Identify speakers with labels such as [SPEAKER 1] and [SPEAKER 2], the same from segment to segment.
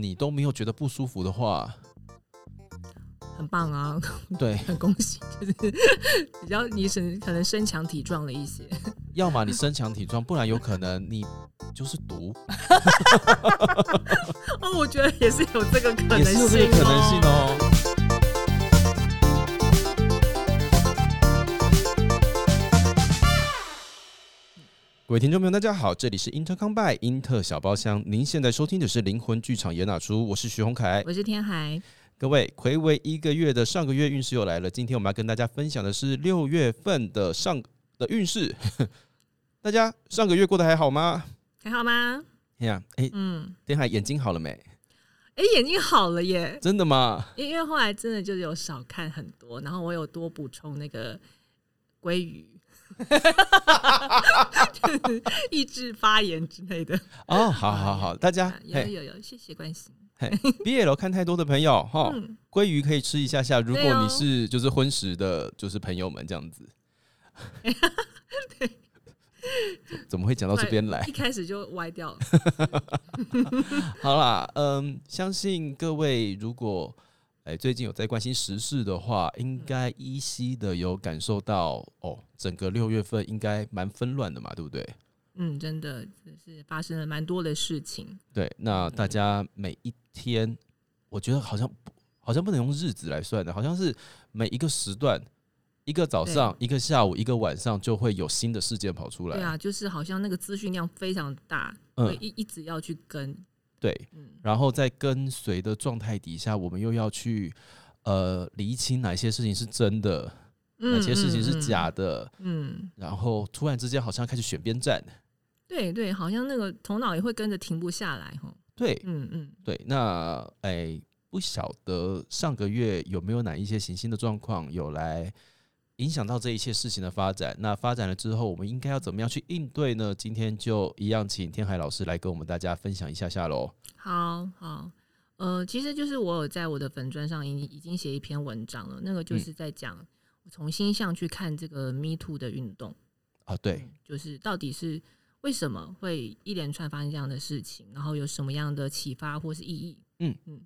[SPEAKER 1] 你都没有觉得不舒服的话，
[SPEAKER 2] 很棒啊，
[SPEAKER 1] 对，
[SPEAKER 2] 很 恭喜，就是 比较你身可能身强体壮了一些。
[SPEAKER 1] 要么你身强体壮，不然有可能你就是毒，
[SPEAKER 2] 哦，我觉得也是有这个可能
[SPEAKER 1] 也是有这
[SPEAKER 2] 性
[SPEAKER 1] 个可能性
[SPEAKER 2] 哦。
[SPEAKER 1] 哦。各位听众朋友，大家好，这里是英特康拜英特小包厢，您现在收听的是灵魂剧场演哪出？我是徐宏凯。
[SPEAKER 2] 我是天海，
[SPEAKER 1] 各位，暌违一个月的上个月运势又来了。今天我们要跟大家分享的是六月份的上的运势。大家上个月过得还好吗？
[SPEAKER 2] 还好吗？
[SPEAKER 1] 哎呀，哎，
[SPEAKER 2] 嗯，
[SPEAKER 1] 天海眼睛好了没？
[SPEAKER 2] 哎、眼睛好了耶！
[SPEAKER 1] 真的吗？
[SPEAKER 2] 因为后来真的就有少看很多，然后我有多补充那个鲑鱼，就是 抑制发言之类的。
[SPEAKER 1] 哦，好好好，大家
[SPEAKER 2] 啊有有有，谢谢关心。
[SPEAKER 1] 嘿，BL 看太多的朋友 哈，
[SPEAKER 2] 嗯，
[SPEAKER 1] 鲑鱼可以吃一下下。如果你是就是荤食的，就是朋友们这样子。怎么会讲到这边来
[SPEAKER 2] 一？开始就歪掉了。
[SPEAKER 1] 好啦，嗯，相信各位如果哎最近有在关心时事的话，应该依稀的有感受到哦，整个六月份应该蛮纷乱的嘛，对不对？
[SPEAKER 2] 嗯，真的是发生了蛮多的事情。
[SPEAKER 1] 对，那大家每一天，我觉得好像不好像不能用日子来算的，好像是每一个时段，一个早上、一个下午、一个晚上，就会有新的事件跑出来。
[SPEAKER 2] 对啊，就是好像那个资讯量非常大，
[SPEAKER 1] 嗯
[SPEAKER 2] 会一一直要去跟。
[SPEAKER 1] 对，
[SPEAKER 2] 嗯，
[SPEAKER 1] 然后在跟随的状态底下，我们又要去呃厘清哪些事情是真的，哪些事情是假
[SPEAKER 2] 的。
[SPEAKER 1] 的，
[SPEAKER 2] 嗯，
[SPEAKER 1] 然后突然之间好像开始选边站。
[SPEAKER 2] 对对，好像那个头脑也会跟着停不下来哈。
[SPEAKER 1] 对
[SPEAKER 2] 嗯嗯，
[SPEAKER 1] 对，那哎，不晓得上个月有没有哪一些行星的状况有来影响到这一切事情的发展？那发展了之后，我们应该要怎么样去应对呢？今天就一样，请天海老师来跟我们大家分享一下下喽。
[SPEAKER 2] 好好。呃，其实就是我有在我的粉砖上已已经写一篇文章了，那个就是在讲我从星象去看这个 Me Too 的运动。
[SPEAKER 1] 啊，对，
[SPEAKER 2] 就是到底是为什么会一连串发生这样的事情，然后有什么样的启发或是意义？
[SPEAKER 1] 嗯
[SPEAKER 2] 嗯，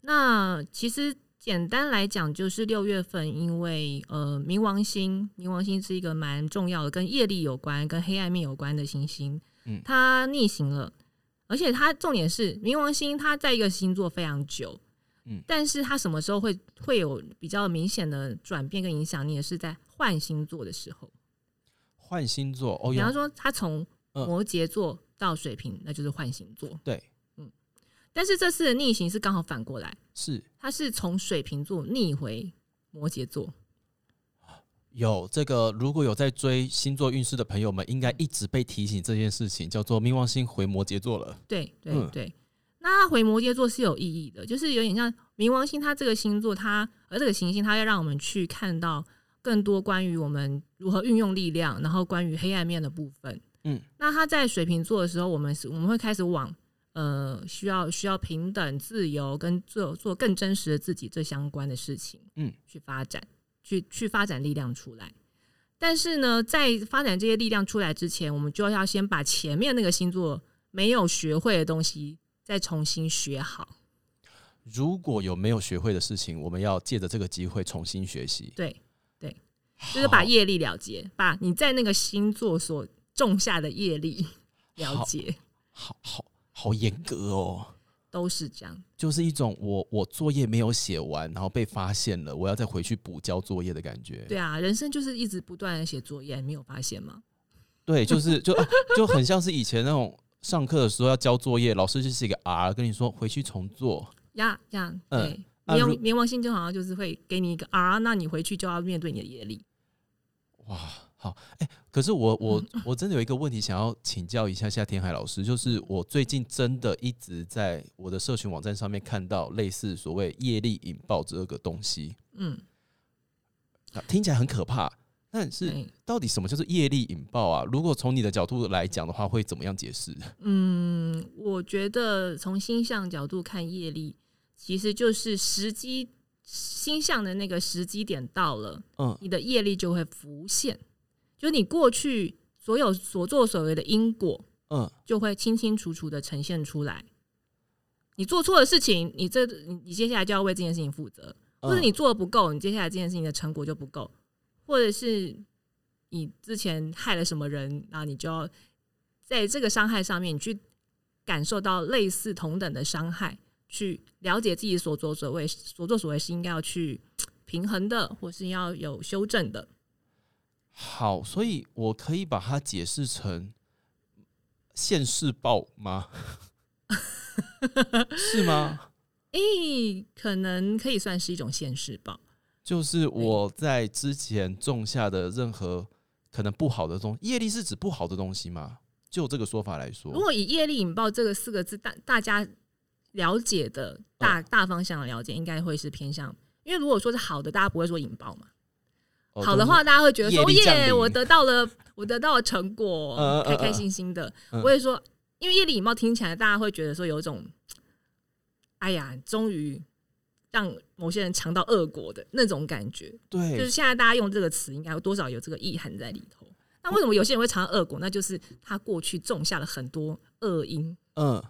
[SPEAKER 2] 那其实简单来讲，就是六月份，因为呃，冥王星，冥王星是一个蛮重要的，跟业力有关、跟黑暗面有关的行星，
[SPEAKER 1] 嗯
[SPEAKER 2] 它逆行了，而且它重点是冥王星，它在一个星座非常久。
[SPEAKER 1] 嗯
[SPEAKER 2] 但是它什么时候会会有比较明显的转变跟影响你，也是在换星座的时候。
[SPEAKER 1] 换星座哦，
[SPEAKER 2] 比方说，他从
[SPEAKER 1] 嗯
[SPEAKER 2] 摩羯座到水瓶，那就是换星座。
[SPEAKER 1] 对，
[SPEAKER 2] 但是这次的逆行是刚好反过来，
[SPEAKER 1] 是
[SPEAKER 2] 它是从水瓶座逆回摩羯座。
[SPEAKER 1] 有这个，如果有在追星座运势的朋友们，应该一直被提醒这件事情，叫做冥王星回摩羯座了。
[SPEAKER 2] 对对
[SPEAKER 1] 嗯
[SPEAKER 2] 对，那它回摩羯座是有意义的，就是有点像冥王星，它这个星座，它而这个行星，它要让我们去看到更多关于我们如何运用力量，然后关于黑暗面的部分。
[SPEAKER 1] 嗯，
[SPEAKER 2] 那它在水瓶座的时候，我们是我们会开始往呃需要需要平等、自由跟做做更真实的自己这相关的事情，
[SPEAKER 1] 嗯，
[SPEAKER 2] 去发展，去去发展力量出来。但是呢，在发展这些力量出来之前，我们就要先把前面那个星座没有学会的东西再重新学好。
[SPEAKER 1] 如果有没有学会的事情，我们要借着这个机会重新学习，
[SPEAKER 2] 对对，就是把业力了结，把你在那个星座所种下的业力 了结，
[SPEAKER 1] 好好好严格哦。
[SPEAKER 2] 都是这样。
[SPEAKER 1] 就是一种我我作业没有写完，然后被发现了，我要再回去补交作业的感觉。
[SPEAKER 2] 对啊，人生就是一直不断的写作业，你没有发现吗？
[SPEAKER 1] 对，就是就、啊就很像是以前那种上课的时候要交作业，老师就是一个 R，跟你说回去重做。
[SPEAKER 2] 呀呀，
[SPEAKER 1] 嗯
[SPEAKER 2] 对，冥冥王星就好像就是会给你一个 R，那你回去就要面对你的业力。
[SPEAKER 1] 哇，好，哎、可是我我
[SPEAKER 2] 嗯
[SPEAKER 1] 我真的有一个问题想要请教一下夏天海老师，就是我最近真的一直在我的社群网站上面看到类似所谓业力引爆这个东西，
[SPEAKER 2] 嗯，
[SPEAKER 1] 啊听起来很可怕。但是，到底什么叫做业力引爆啊？如果从你的角度来讲的话，会怎么样解释？
[SPEAKER 2] 嗯，我觉得从星象角度看业力，其实就是时机星象的那个时机点到了，
[SPEAKER 1] 嗯
[SPEAKER 2] 你的业力就会浮现，就你过去所有所作所为的因果，
[SPEAKER 1] 嗯，
[SPEAKER 2] 就会清清楚楚的呈现出来。你做错的事情，你这你你接下来就要为这件事情负责，或者
[SPEAKER 1] 嗯
[SPEAKER 2] 你做的不够，你接下来这件事情的成果就不够，或者是你之前害了什么人，然后你就要在这个伤害上面，你去感受到类似同等的伤害，去了解自己所作所为，所作所为是应该要去平衡的，或是要有修正的。
[SPEAKER 1] 好，所以我可以把它解释成现世报吗？是吗？
[SPEAKER 2] 诶、可能可以算是一种现世报。
[SPEAKER 1] 就是我在之前种下的任何可能不好的东西业力是指不好的东西吗？就这个说法来说
[SPEAKER 2] 如，果以业力引爆这个四个字，大大家了解的大、
[SPEAKER 1] 嗯
[SPEAKER 2] 大方向的了解，应该会是偏向。因为如果说是好的，大家不会说引爆嘛。
[SPEAKER 1] 哦
[SPEAKER 2] 好的话，大家会觉得说耶，我得到了，我得到了成果，开开心心的。
[SPEAKER 1] 嗯
[SPEAKER 2] 不会说，因为业力引爆听起来，大家会觉得说有一种，哎呀，终于让某些人尝到恶果的那种感觉。
[SPEAKER 1] 对，
[SPEAKER 2] 就是现在大家用这个词，应该有多少有这个意涵在里头。那为什么有些人会尝到恶果？那就是他过去种下了很多恶因。
[SPEAKER 1] 嗯，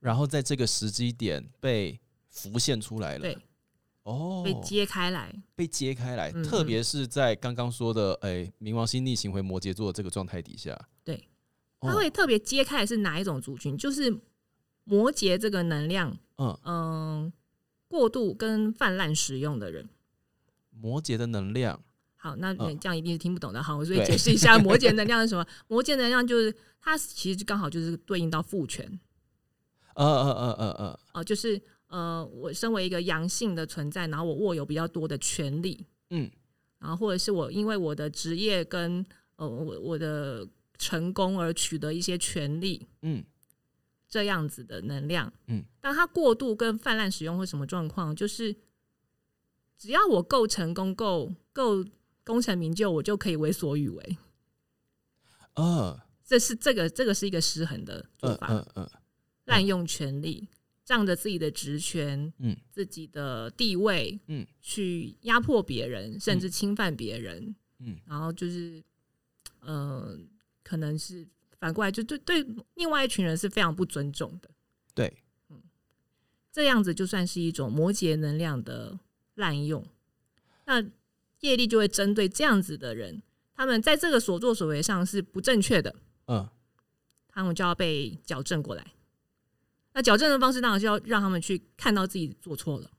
[SPEAKER 1] 然后在这个时机点被浮现出来了，
[SPEAKER 2] 对，
[SPEAKER 1] 哦，
[SPEAKER 2] 被揭开来。
[SPEAKER 1] 被揭开来，
[SPEAKER 2] 嗯
[SPEAKER 1] 特别是在刚刚说的，哎、冥王星逆行回摩羯座的这个状态底下，
[SPEAKER 2] 对，
[SPEAKER 1] 哦
[SPEAKER 2] 它会特别揭开来是哪一种族群？就是摩羯这个能量，
[SPEAKER 1] 嗯，
[SPEAKER 2] 嗯、过度跟泛滥使用的人。
[SPEAKER 1] 摩羯的能量，
[SPEAKER 2] 好，那
[SPEAKER 1] 嗯
[SPEAKER 2] 你这样一定是听不懂的。好，所以解释一下 摩羯能量是什么。摩羯能量就是它其实就刚好就是对应到父权
[SPEAKER 1] 呃呃呃呃呃，
[SPEAKER 2] 哦、就是呃，我身为一个阳性的存在，然后我握有比较多的权利，
[SPEAKER 1] 嗯。
[SPEAKER 2] 然后或者是我因为我的职业跟呃我我的成功而取得一些权利，
[SPEAKER 1] 嗯。
[SPEAKER 2] 这样子的能量，
[SPEAKER 1] 嗯，
[SPEAKER 2] 当它过度跟泛滥使用会什么状况？就是只要我够成功、够够功成名就，我就可以为所欲为。
[SPEAKER 1] 呃。
[SPEAKER 2] 这是这个这个是一个失衡的做
[SPEAKER 1] 嗯
[SPEAKER 2] 法，
[SPEAKER 1] 嗯嗯，
[SPEAKER 2] 滥用权力，仗着自己的职权、
[SPEAKER 1] 嗯。
[SPEAKER 2] 自己的地位，
[SPEAKER 1] 嗯，
[SPEAKER 2] 去压迫别人，甚至侵犯别人，
[SPEAKER 1] 嗯，
[SPEAKER 2] 然后就是，呃，可能是反过来就对对另外一群人是非常不尊重的。
[SPEAKER 1] 对，嗯。
[SPEAKER 2] 这样子就算是一种摩羯能量的滥用。那业力就会针对这样子的人，他们在这个所作所为上是不正确的，
[SPEAKER 1] 嗯。
[SPEAKER 2] 他们就要被矫正过来。那矫正的方式当然是要让他们去看到自己做错了。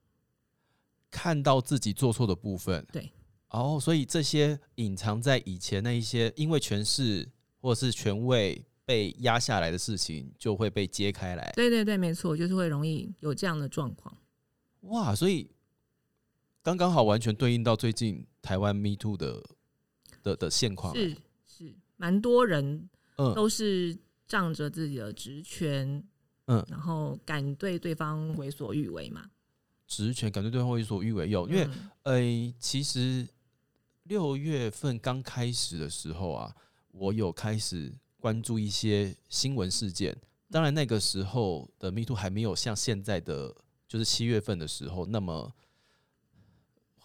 [SPEAKER 1] 看到自己做错的部分，
[SPEAKER 2] 对，
[SPEAKER 1] 哦，所以这些隐藏在以前那一些因为权势或者是权位被压下来的事情，就会被揭开来，
[SPEAKER 2] 对对对，没错，就是会容易有这样的状况。
[SPEAKER 1] 哇，所以刚刚好完全对应到最近台湾 Me Too 的的的现况，
[SPEAKER 2] 是是，蛮多人
[SPEAKER 1] 嗯
[SPEAKER 2] 都是仗着自己的职权，
[SPEAKER 1] 嗯
[SPEAKER 2] 然后敢对对方为所欲为嘛。
[SPEAKER 1] 职权敢对对方为所欲为，有因为
[SPEAKER 2] 嗯
[SPEAKER 1] 呃，其实六月份刚开始的时候啊，我有开始关注一些新闻事件。当然，那个时候的 Me Too 还没有像现在的，就是七月份的时候那么，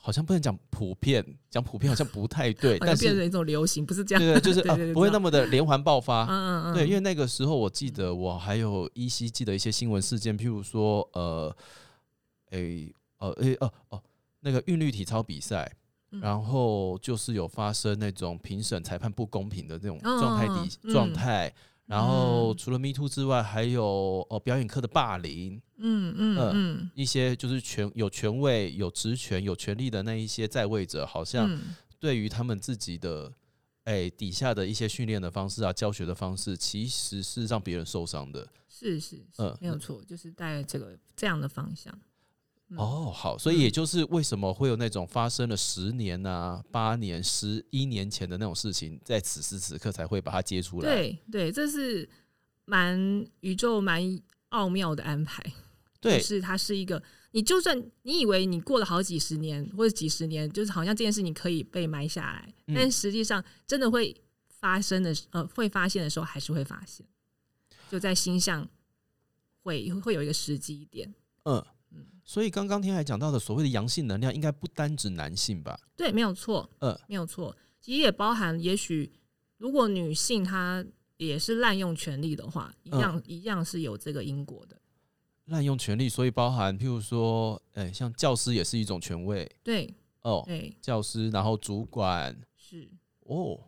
[SPEAKER 1] 好像不能讲普遍，讲普遍好像不太对，但是
[SPEAKER 2] 变成一种流行，不是这样。
[SPEAKER 1] 对对，就是 不会那么的连环爆发。
[SPEAKER 2] 嗯嗯嗯，
[SPEAKER 1] 对，因为那个时候我记得我还有依稀记得一些新闻事件，譬如说，呃，诶、呃，诶、哦哦，那个韵律体操比赛，
[SPEAKER 2] 嗯
[SPEAKER 1] 然后就是有发生那种评审裁判不公平的那种
[SPEAKER 2] 哦
[SPEAKER 1] 状态底
[SPEAKER 2] 嗯
[SPEAKER 1] 状态。然后
[SPEAKER 2] 嗯。
[SPEAKER 1] 除了 Me Too 之外，还有哦表演课的霸凌，
[SPEAKER 2] 嗯嗯
[SPEAKER 1] 呃
[SPEAKER 2] 嗯。
[SPEAKER 1] 一些就是权有权位、有职权、有权利的那一些在位者，好像
[SPEAKER 2] 嗯。
[SPEAKER 1] 对于他们自己的哎、底下的一些训练的方式啊、教学的方式，其实是让别人受伤的。
[SPEAKER 2] 是是是
[SPEAKER 1] 嗯，
[SPEAKER 2] 没有错，就是带这个这样的方向。嗯
[SPEAKER 1] 哦，好，所以也就是为什么会有那种发生了十年啊、八年、十一年前的那种事情，在此时此刻才会把它揭出来。
[SPEAKER 2] 对对，这是蛮宇宙蛮奥妙的安排。
[SPEAKER 1] 对
[SPEAKER 2] 就是它是一个，你就算你以为你过了好几十年或者几十年，就是好像这件事情可以被埋下来，
[SPEAKER 1] 嗯
[SPEAKER 2] 但实际上真的会发生的时，呃，会发现的时候还是会发现，就在星象会会有一个时机点。
[SPEAKER 1] 嗯，所以刚刚天海讲到的所谓的阳性能量，应该不单指男性吧？
[SPEAKER 2] 对，没有错，
[SPEAKER 1] 嗯
[SPEAKER 2] 没有错。其实也包含，也许如果女性她也是滥用权力的话，一样、一样是有这个因果的。
[SPEAKER 1] 滥用权力，所以包含譬如说，哎、像教师也是一种权位
[SPEAKER 2] 对
[SPEAKER 1] 哦，
[SPEAKER 2] 对
[SPEAKER 1] 教师，然后主管
[SPEAKER 2] 是，
[SPEAKER 1] 哦，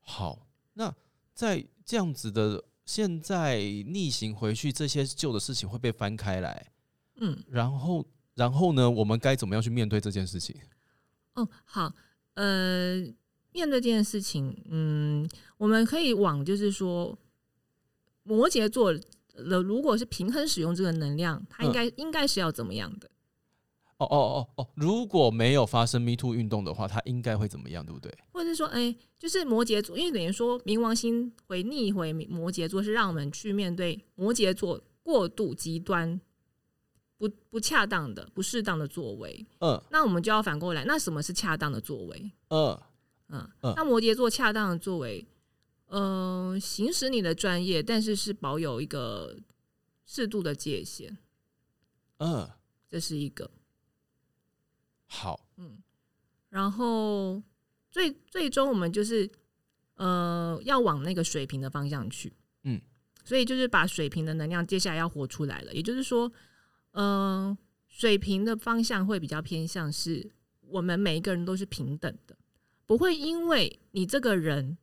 [SPEAKER 1] 好，那在这样子的现在逆行回去，这些旧的事情会被翻开来，
[SPEAKER 2] 嗯
[SPEAKER 1] 然后然后呢，我们该怎么样去面对这件事情？
[SPEAKER 2] 哦好，呃，面对这件事情，嗯，我们可以往就是说，摩羯座了，如果是平衡使用这个能量，它应该、应该是要怎么样的？
[SPEAKER 1] 哦哦哦哦，如果没有发生 Me Too 运动的话，它应该会怎么样，对不对？
[SPEAKER 2] 或者是说，哎、就是摩羯座，因为等于说冥王星回逆回摩羯座，是让我们去面对摩羯座过度极端、不不恰当的、不适当的作为。
[SPEAKER 1] 嗯
[SPEAKER 2] 那我们就要反过来，那什么是恰当的作为？
[SPEAKER 1] 嗯
[SPEAKER 2] 嗯，
[SPEAKER 1] 嗯
[SPEAKER 2] 那摩羯座恰当的作为，呃，行使你的专业，但是是保有一个适度的界限，
[SPEAKER 1] 嗯，
[SPEAKER 2] 这是一个。
[SPEAKER 1] 好，
[SPEAKER 2] 嗯，然后最最终我们就是呃要往那个水平的方向去，
[SPEAKER 1] 嗯，
[SPEAKER 2] 所以就是把水平的能量接下来要活出来了，也就是说，呃，水平的方向会比较偏向是我们每一个人都是平等的，不会因为你这个人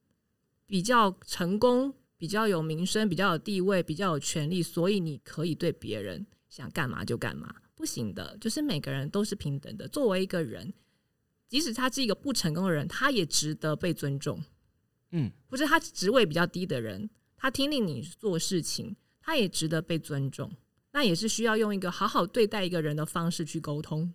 [SPEAKER 2] 比较成功、比较有名声、比较有地位、比较有权利，所以你可以对别人想干嘛就干嘛。不行的，就是每个人都是平等的。作为一个人，即使他是一个不成功的人，他也值得被尊重。
[SPEAKER 1] 嗯
[SPEAKER 2] 或者他职位比较低的人，他听令你做事情，他也值得被尊重。那也是需要用一个好好对待一个人的方式去沟通。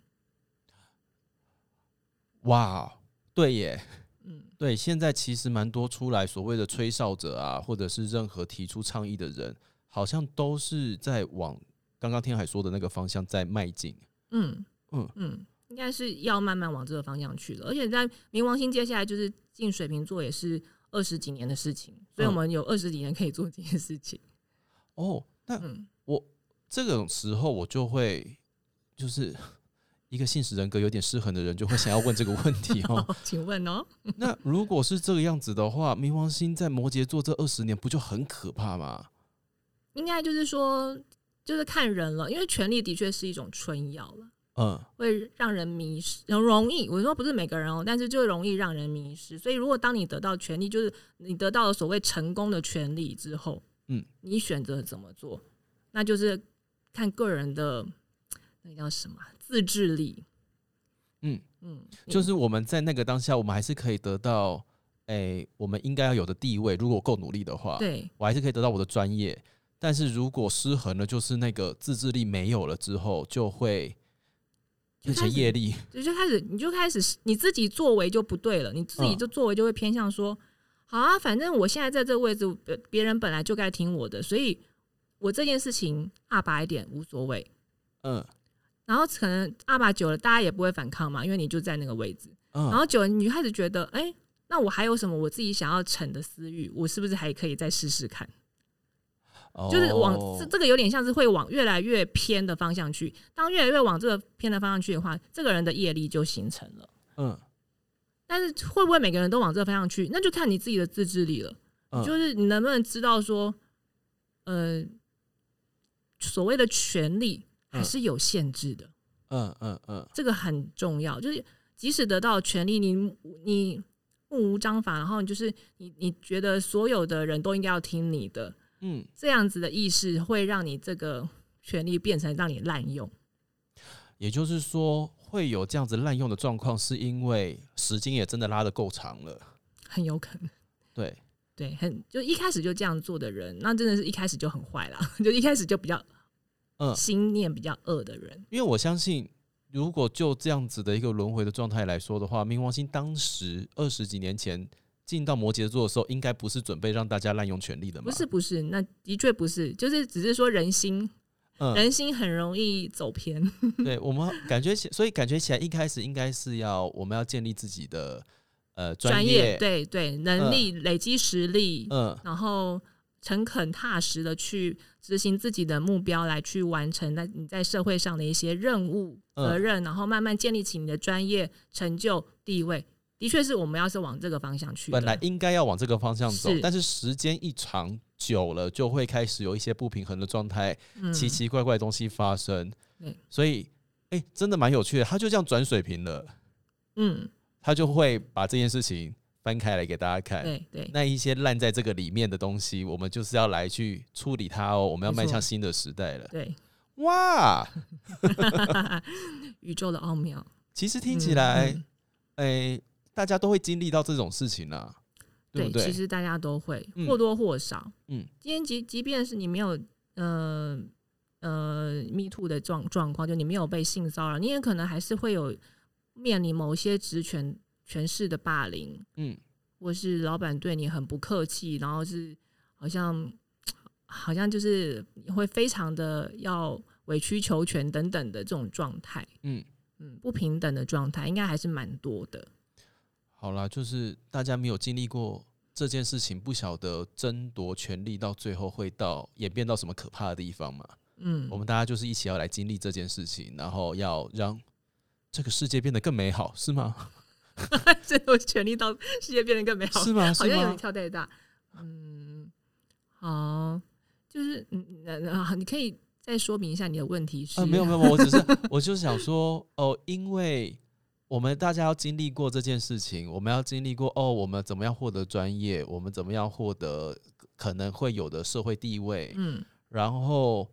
[SPEAKER 1] 哇，对耶，
[SPEAKER 2] 嗯，
[SPEAKER 1] 对，现在其实蛮多出来所谓的吹哨者啊，或者是任何提出倡议的人，好像都是在往刚刚天海说的那个方向在迈进。
[SPEAKER 2] 嗯
[SPEAKER 1] 嗯
[SPEAKER 2] 嗯，应该是要慢慢往这个方向去了。而且在冥王星接下来就是进水瓶座，也是二十几年的事情，所以我们有二十几年可以做这件事情。
[SPEAKER 1] 哦，那
[SPEAKER 2] 嗯，
[SPEAKER 1] 这种时候我就会就是 一个信使人格有点失衡的人，就会想要问这个问题哦。
[SPEAKER 2] 请问哦，
[SPEAKER 1] 那如果是这个样子的话，冥王星在摩羯座这二十年不就很可怕吗？
[SPEAKER 2] 应该就是说，就是看人了，因为权力的确是一种春药了。
[SPEAKER 1] 嗯
[SPEAKER 2] 会让人迷失，很容易。我说不是每个人哦，但是就容易让人迷失。所以，如果当你得到权利，就是你得到了所谓成功的权利之后，
[SPEAKER 1] 嗯，
[SPEAKER 2] 你选择怎么做，那就是看个人的那个叫什么自制力。
[SPEAKER 1] 嗯
[SPEAKER 2] 嗯，
[SPEAKER 1] 就是我们在那个当下，我们还是可以得到，诶、我们应该要有的地位。如果够努力的话，
[SPEAKER 2] 对
[SPEAKER 1] 我还是可以得到我的专业。但是如果失衡了，就是那个自制力没有了之后，就会变成业力。
[SPEAKER 2] 就就开始你就开始你自己作为就不对了，你自己
[SPEAKER 1] 嗯
[SPEAKER 2] 就作为就会偏向说，好啊，反正我现在在这个位置，别别人本来就该听我的，所以我这件事情阿爸一点无所谓。
[SPEAKER 1] 嗯
[SPEAKER 2] 然后可能阿爸久了，大家也不会反抗嘛，因为你就在那个位置。然
[SPEAKER 1] 嗯，
[SPEAKER 2] 后久了，你就开始觉得，哎、那我还有什么我自己想要逞的私欲？我是不是还可以再试试看？就是往
[SPEAKER 1] 哦
[SPEAKER 2] 这这个有点像是会往越来越偏的方向去。当越来越往这个偏的方向去的话，这个人的业力就形成了。
[SPEAKER 1] 嗯
[SPEAKER 2] 但是会不会每个人都往这个方向去？那就看你自己的自制力了。
[SPEAKER 1] 嗯，
[SPEAKER 2] 就是你能不能知道说，呃，所谓的权利还是有限制的。
[SPEAKER 1] 嗯嗯嗯
[SPEAKER 2] 这个很重要，就是即使得到权利，你你目无章法，然后你就是你你觉得所有的人都应该要听你的，
[SPEAKER 1] 嗯，
[SPEAKER 2] 这样子的意识会让你这个权利变成让你滥用。
[SPEAKER 1] 也就是说会有这样子滥用的状况，是因为时间也真的拉得够长了。
[SPEAKER 2] 很有可能，
[SPEAKER 1] 对，
[SPEAKER 2] 对，很就一开始就这样做的人，那真的是一开始就很坏了，就一开始就比较
[SPEAKER 1] 嗯，
[SPEAKER 2] 心念比较恶的人。
[SPEAKER 1] 因为我相信，如果就这样子的一个轮回的状态来说的话，冥王星当时二十几年前进到摩羯座的时候，应该不是准备让大家滥用权力的嘛？
[SPEAKER 2] 不是，不是，那的确不是，就是只是说人心，
[SPEAKER 1] 嗯，
[SPEAKER 2] 人心很容易走偏。
[SPEAKER 1] 对我们感觉起，所以感觉起来一开始应该是要我们要建立自己的呃
[SPEAKER 2] 专
[SPEAKER 1] 业，
[SPEAKER 2] 对对，能力、累积实力，
[SPEAKER 1] 嗯
[SPEAKER 2] 然后诚恳踏实的去执行自己的目标，来去完成那你在社会上的一些任务、
[SPEAKER 1] 嗯
[SPEAKER 2] 责任，然后慢慢建立起你的专业成就地位，的确是我们要是往这个方向去，
[SPEAKER 1] 本来应该要往这个方向走，
[SPEAKER 2] 是
[SPEAKER 1] 但是时间一长久了，就会开始有一些不平衡的状态，
[SPEAKER 2] 嗯
[SPEAKER 1] 奇奇怪怪的东西发生。
[SPEAKER 2] 对，
[SPEAKER 1] 所以哎、真的蛮有趣的。他就这样转水平了，
[SPEAKER 2] 嗯，
[SPEAKER 1] 他就会把这件事情翻开来给大家看。
[SPEAKER 2] 对对，
[SPEAKER 1] 那一些烂在这个里面的东西，我们就是要来去处理它哦。我们要迈向新的时代了。
[SPEAKER 2] 对，
[SPEAKER 1] 哇，
[SPEAKER 2] 宇宙的奥妙，
[SPEAKER 1] 其实听起来，
[SPEAKER 2] 嗯
[SPEAKER 1] 哎、大家都会经历到这种事情啊，对不对？
[SPEAKER 2] 其实大家都会
[SPEAKER 1] 嗯
[SPEAKER 2] 或多或少。
[SPEAKER 1] 嗯，
[SPEAKER 2] 今天即即便是你没有呃呃 me too 的状状况，就你没有被性骚扰，你也可能还是会有面临某些职权权势的霸凌，
[SPEAKER 1] 嗯，
[SPEAKER 2] 或是老板对你很不客气，然后是好像好像就是会非常的要委曲求全等等的这种状态，
[SPEAKER 1] 嗯，
[SPEAKER 2] 嗯，不平等的状态应该还是蛮多的。
[SPEAKER 1] 好啦，就是大家没有经历过这件事情，不晓得争夺权力到最后会到演变到什么可怕的地方嘛。
[SPEAKER 2] 嗯
[SPEAKER 1] 我，们大家就是一起要来经历这件事情，然后要让这个世界变得更美好，是吗？
[SPEAKER 2] 这有权力到世界变得更美好，
[SPEAKER 1] 是吗？是
[SPEAKER 2] 好像有点
[SPEAKER 1] 吗？
[SPEAKER 2] 跳太大。嗯，好，就是嗯，你可以再说明一下你的问题是？
[SPEAKER 1] 啊，没有没有，没有我只是 我就是想说，哦，因为我们大家要经历过这件事情，我们要经历过哦，我们怎么样获得专业，我们怎么样获得可能会有的社会地位，
[SPEAKER 2] 嗯
[SPEAKER 1] 然后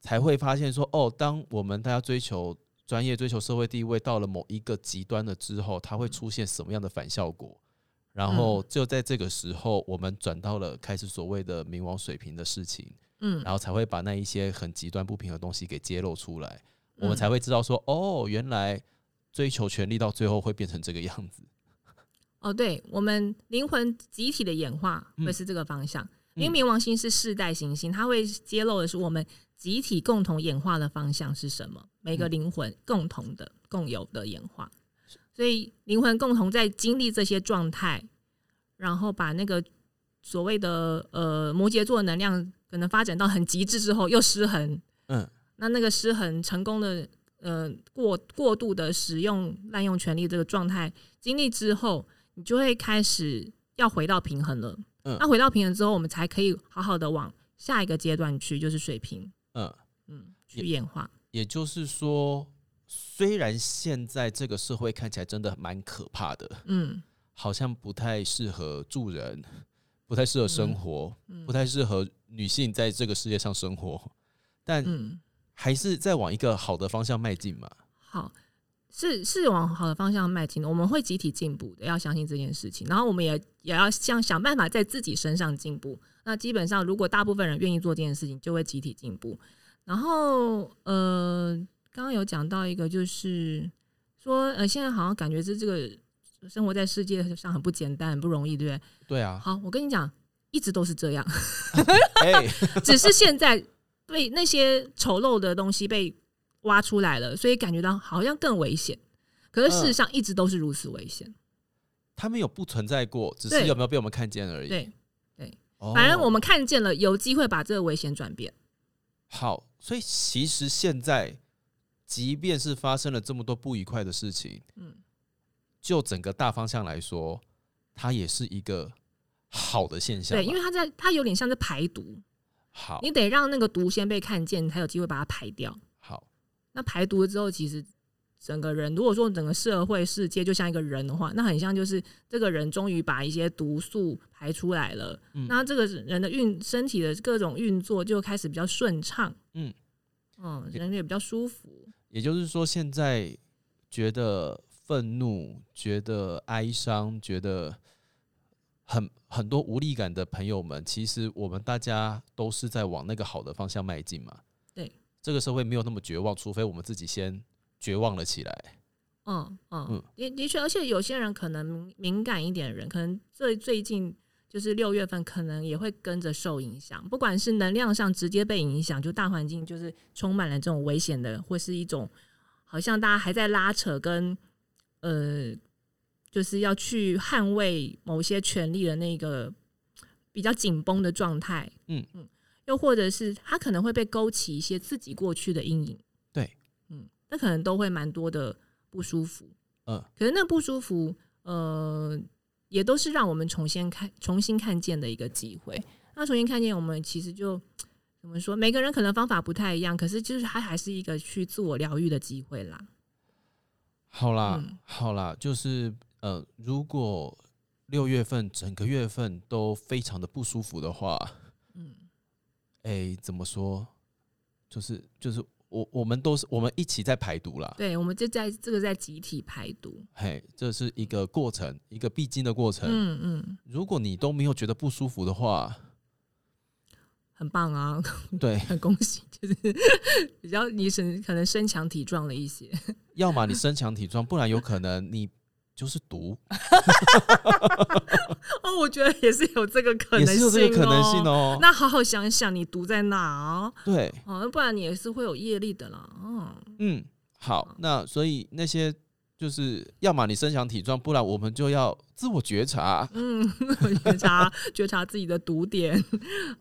[SPEAKER 1] 才会发现说，哦，当我们大家追求专业、追求社会地位到了某一个极端了之后，它会出现什么样的反效果？然后就在这个时候，我们转到了开始所谓的冥王水平的事情，
[SPEAKER 2] 嗯。
[SPEAKER 1] 然后才会把那一些很极端不平的东西给揭露出来，我
[SPEAKER 2] 嗯。
[SPEAKER 1] 们才会知道说，哦，原来追求权力到最后会变成这个样子。
[SPEAKER 2] 哦，对，我们灵魂集体的演化
[SPEAKER 1] 嗯。
[SPEAKER 2] 会是这个方向，
[SPEAKER 1] 嗯。
[SPEAKER 2] 因为冥王星是世代行星，它会揭露的是我们集体共同演化的方向是什么，每个
[SPEAKER 1] 嗯
[SPEAKER 2] 灵魂共同的、共有的演化。所以灵魂共同在经历这些状态，然后把那个所谓的呃摩羯座能量可能发展到很极致之后，又失衡。
[SPEAKER 1] 嗯，
[SPEAKER 2] 那那个失衡成功的呃过过度的使用滥用权力这个状态经历之后，你就会开始要回到平衡了。
[SPEAKER 1] 嗯
[SPEAKER 2] 那回到平衡之后，我们才可以好好的往下一个阶段去，就是水平，
[SPEAKER 1] 嗯，
[SPEAKER 2] 嗯，去演化。
[SPEAKER 1] 也就是说，虽然现在这个社会看起来真的蛮可怕的，
[SPEAKER 2] 嗯。
[SPEAKER 1] 好像不太适合住人，不太适合生活，
[SPEAKER 2] 嗯。
[SPEAKER 1] 不太适合女性在这个世界上生活，但
[SPEAKER 2] 嗯，
[SPEAKER 1] 还是在往一个好的方向迈进嘛。
[SPEAKER 2] 好，是是往好的方向迈进的，我们会集体进步的，要相信这件事情。然后我们也也要想想办法在自己身上进步。那基本上，如果大部分人愿意做这件事情，就会集体进步。然后呃，刚刚有讲到一个，就是说呃，现在好像感觉是这个生活在世界上很不简单，很不容易，对不对？
[SPEAKER 1] 对啊，
[SPEAKER 2] 好，我跟你讲，一直都是这样，
[SPEAKER 1] 哎、
[SPEAKER 2] 只是现在被那些丑陋的东西被挖出来了，所以感觉到好像更危险。可是事实上一直都是如此危险。
[SPEAKER 1] 他们有不存在过，只是有没有被我们看见而已。
[SPEAKER 2] 对，
[SPEAKER 1] 哦
[SPEAKER 2] 反正我们看见了，有机会把这个危险转变。
[SPEAKER 1] 好，所以其实现在，即便是发生了这么多不愉快的事情，
[SPEAKER 2] 嗯，
[SPEAKER 1] 就整个大方向来说，它也是一个好的现象。
[SPEAKER 2] 对，因为它在它有点像是排毒，
[SPEAKER 1] 好
[SPEAKER 2] 你得让那个毒先被看见，才有机会把它排掉。
[SPEAKER 1] 好，
[SPEAKER 2] 那排毒了之后，其实整个人，如果说整个社会世界就像一个人的话，那很像就是这个人终于把一些毒素排出来了，
[SPEAKER 1] 嗯。
[SPEAKER 2] 那这个人的运身体的各种运作就开始比较顺畅，
[SPEAKER 1] 嗯。
[SPEAKER 2] 嗯，人也比较舒服，
[SPEAKER 1] 也就是说，现在觉得愤怒、觉得哀伤、觉得很很多无力感的朋友们，其实我们大家都是在往那个好的方向迈进嘛。
[SPEAKER 2] 对，
[SPEAKER 1] 这个社会没有那么绝望，除非我们自己先绝望了起来。
[SPEAKER 2] 嗯
[SPEAKER 1] 嗯
[SPEAKER 2] 嗯，的的确，而且有些人可能敏敏感一点的人，可能最最近就是六月份，可能也会跟着受影响，不管是能量上直接被影响，就大环境就是充满了这种危险的，或是一种好像大家还在拉扯跟呃，就是要去捍卫某些权利的那个比较紧绷的状态，
[SPEAKER 1] 嗯。
[SPEAKER 2] 嗯，又或者是他可能会被勾起一些自己过去的阴影，
[SPEAKER 1] 对，
[SPEAKER 2] 嗯，那可能都会蛮多的不舒服。
[SPEAKER 1] 嗯，
[SPEAKER 2] 可是那不舒服，呃，也都是让我们重新看、重新看见的一个机会。那重新看见，我们其实就怎么说？每个人可能方法不太一样，可是就是它还是一个去自我疗愈的机会啦。
[SPEAKER 1] 好啦，
[SPEAKER 2] 嗯
[SPEAKER 1] 好啦，就是呃，如果六月份整个月份都非常的不舒服的话，
[SPEAKER 2] 嗯，
[SPEAKER 1] 哎、怎么说？就是就是我我们都是我们一起在排毒啦，
[SPEAKER 2] 对，我们就在这个在集体排毒。
[SPEAKER 1] 嘿，这是一个过程，一个必经的过程。
[SPEAKER 2] 嗯嗯，
[SPEAKER 1] 如果你都没有觉得不舒服的话，
[SPEAKER 2] 很棒啊，
[SPEAKER 1] 对，
[SPEAKER 2] 很 恭喜，就是比较你身可能身强体壮了一些。
[SPEAKER 1] 要么你身强体壮，不然有可能你就是毒，
[SPEAKER 2] 哦，我觉得也是有这个可
[SPEAKER 1] 也
[SPEAKER 2] 能性、哦，
[SPEAKER 1] 是有这个可能性哦。
[SPEAKER 2] 那好好想想，你毒在哪哦？
[SPEAKER 1] 对，
[SPEAKER 2] 哦，不然你也是会有业力的啦。嗯，
[SPEAKER 1] 嗯，好，那所以那些就是要么你身强体壮，不然我们就要自我觉察。
[SPEAKER 2] 嗯，觉察 觉察自己的毒点。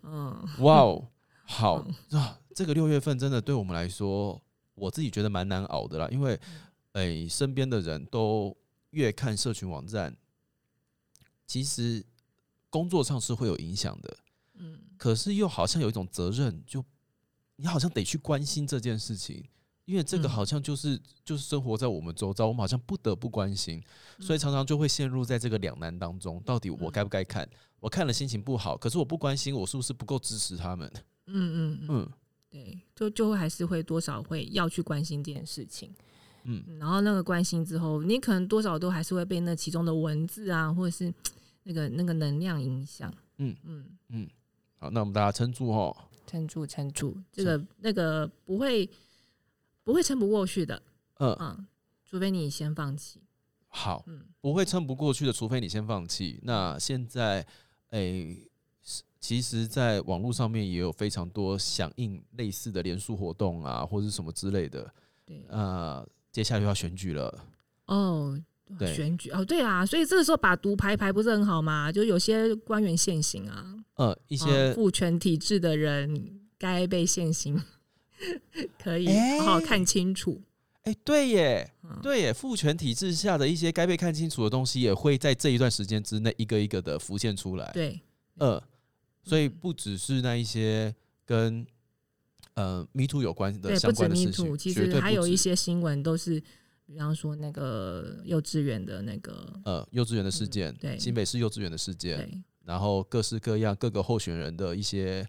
[SPEAKER 2] 嗯，
[SPEAKER 1] 哇哦，好啊，这个六月份真的对我们来说，我自己觉得蛮难熬的啦，因为诶、身边的人都越看社群网站，其实工作上是会有影响的，
[SPEAKER 2] 嗯，
[SPEAKER 1] 可是又好像有一种责任，就你好像得去关心这件事情。因为这个
[SPEAKER 2] 嗯
[SPEAKER 1] 好像就是、就是生活在我们周遭，我们好像不得不关心，所以常常就会陷入在这个两难当中。到底我该不该看？我看了心情不好，可是我不关心，我是不是不够支持他们？
[SPEAKER 2] 嗯嗯嗯，
[SPEAKER 1] 嗯
[SPEAKER 2] 对，就就会还是会多少会要去关心这件事情。
[SPEAKER 1] 嗯，
[SPEAKER 2] 嗯然后那个关心之后，你可能多少都还是会被那其中的文字啊，或者是 那个那个能量影响。
[SPEAKER 1] 嗯。
[SPEAKER 2] 嗯。
[SPEAKER 1] 嗯，好，那我们大家撑住哦。
[SPEAKER 2] 撑住，撑住，这个那个不会不会撑不过去的，
[SPEAKER 1] 嗯，
[SPEAKER 2] 嗯，除非你先放弃。
[SPEAKER 1] 好，
[SPEAKER 2] 嗯。
[SPEAKER 1] 不会撑不过去的，除非你先放弃。那现在，诶、是其实，在网络上面也有非常多响应类似的联署活动啊，或者什么之类的。
[SPEAKER 2] 对，
[SPEAKER 1] 呃，接下来又要选举了，
[SPEAKER 2] 哦。
[SPEAKER 1] 对
[SPEAKER 2] 选举哦，对啊，所以这个时候把毒排一排不是很好吗？就有些官员现行啊，
[SPEAKER 1] 呃，一
[SPEAKER 2] 一
[SPEAKER 1] 些、
[SPEAKER 2] 父权体制的人该被现行，可以
[SPEAKER 1] 哎
[SPEAKER 2] 好好看清楚。
[SPEAKER 1] 哎、对耶，
[SPEAKER 2] 嗯
[SPEAKER 1] 对耶，父权体制下的一些该被看清楚的东西，也会在这一段时间之内一个一个的浮现出来。
[SPEAKER 2] 对，
[SPEAKER 1] 呃，所以
[SPEAKER 2] 嗯
[SPEAKER 1] 不只是那一些跟呃 Me Too 有关的相关的事情
[SPEAKER 2] ，Too，其实还有一些新闻都是，比方说那个幼稚园的那个，
[SPEAKER 1] 呃幼稚园的事件，
[SPEAKER 2] 对
[SPEAKER 1] 新北市幼稚园的事件，
[SPEAKER 2] 对
[SPEAKER 1] 然后各式各样各个候选人的一些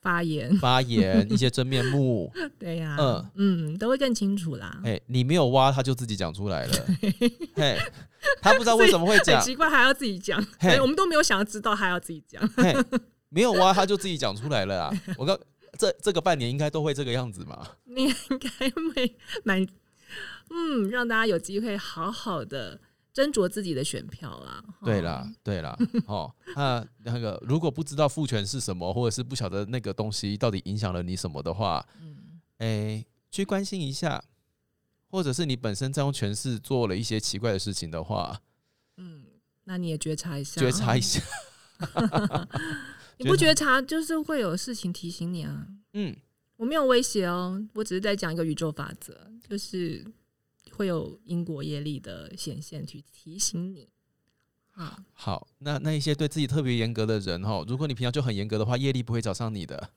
[SPEAKER 2] 发言，
[SPEAKER 1] 发言、一些真面目，
[SPEAKER 2] 对呀、
[SPEAKER 1] 嗯
[SPEAKER 2] 嗯都会更清楚啦。
[SPEAKER 1] 哎、你没有挖，他就自己讲出来了，嘿，他不知道为什么会
[SPEAKER 2] 很
[SPEAKER 1] 讲，
[SPEAKER 2] 奇怪，还要自己讲，
[SPEAKER 1] 嘿
[SPEAKER 2] 对我们都没有想要知道，还要自己讲。
[SPEAKER 1] 嘿，没有挖，他就自己讲出来了啊！我告这这个半年应该都会这个样子嘛，
[SPEAKER 2] 你应该会蛮，嗯，让大家有机会好好的斟酌自己的选票啦。哦
[SPEAKER 1] 对啦，对啦，哦，那那个如果不知道父权是什么，或者是不晓得那个东西到底影响了你什么的话，
[SPEAKER 2] 嗯，
[SPEAKER 1] 哎、去关心一下，或者是你本身在用权势做了一些奇怪的事情的话，
[SPEAKER 2] 嗯，那你也觉察一下，
[SPEAKER 1] 觉察一下，
[SPEAKER 2] 你不觉察，就是会有事情提醒你啊。
[SPEAKER 1] 嗯，
[SPEAKER 2] 我没有威胁哦，我只是在讲一个宇宙法则，就是会有因果业力的显现去提醒你。啊，
[SPEAKER 1] 好，那那一些对自己特别严格的人哈，如果你平常就很严格的话，业力不会找上你的。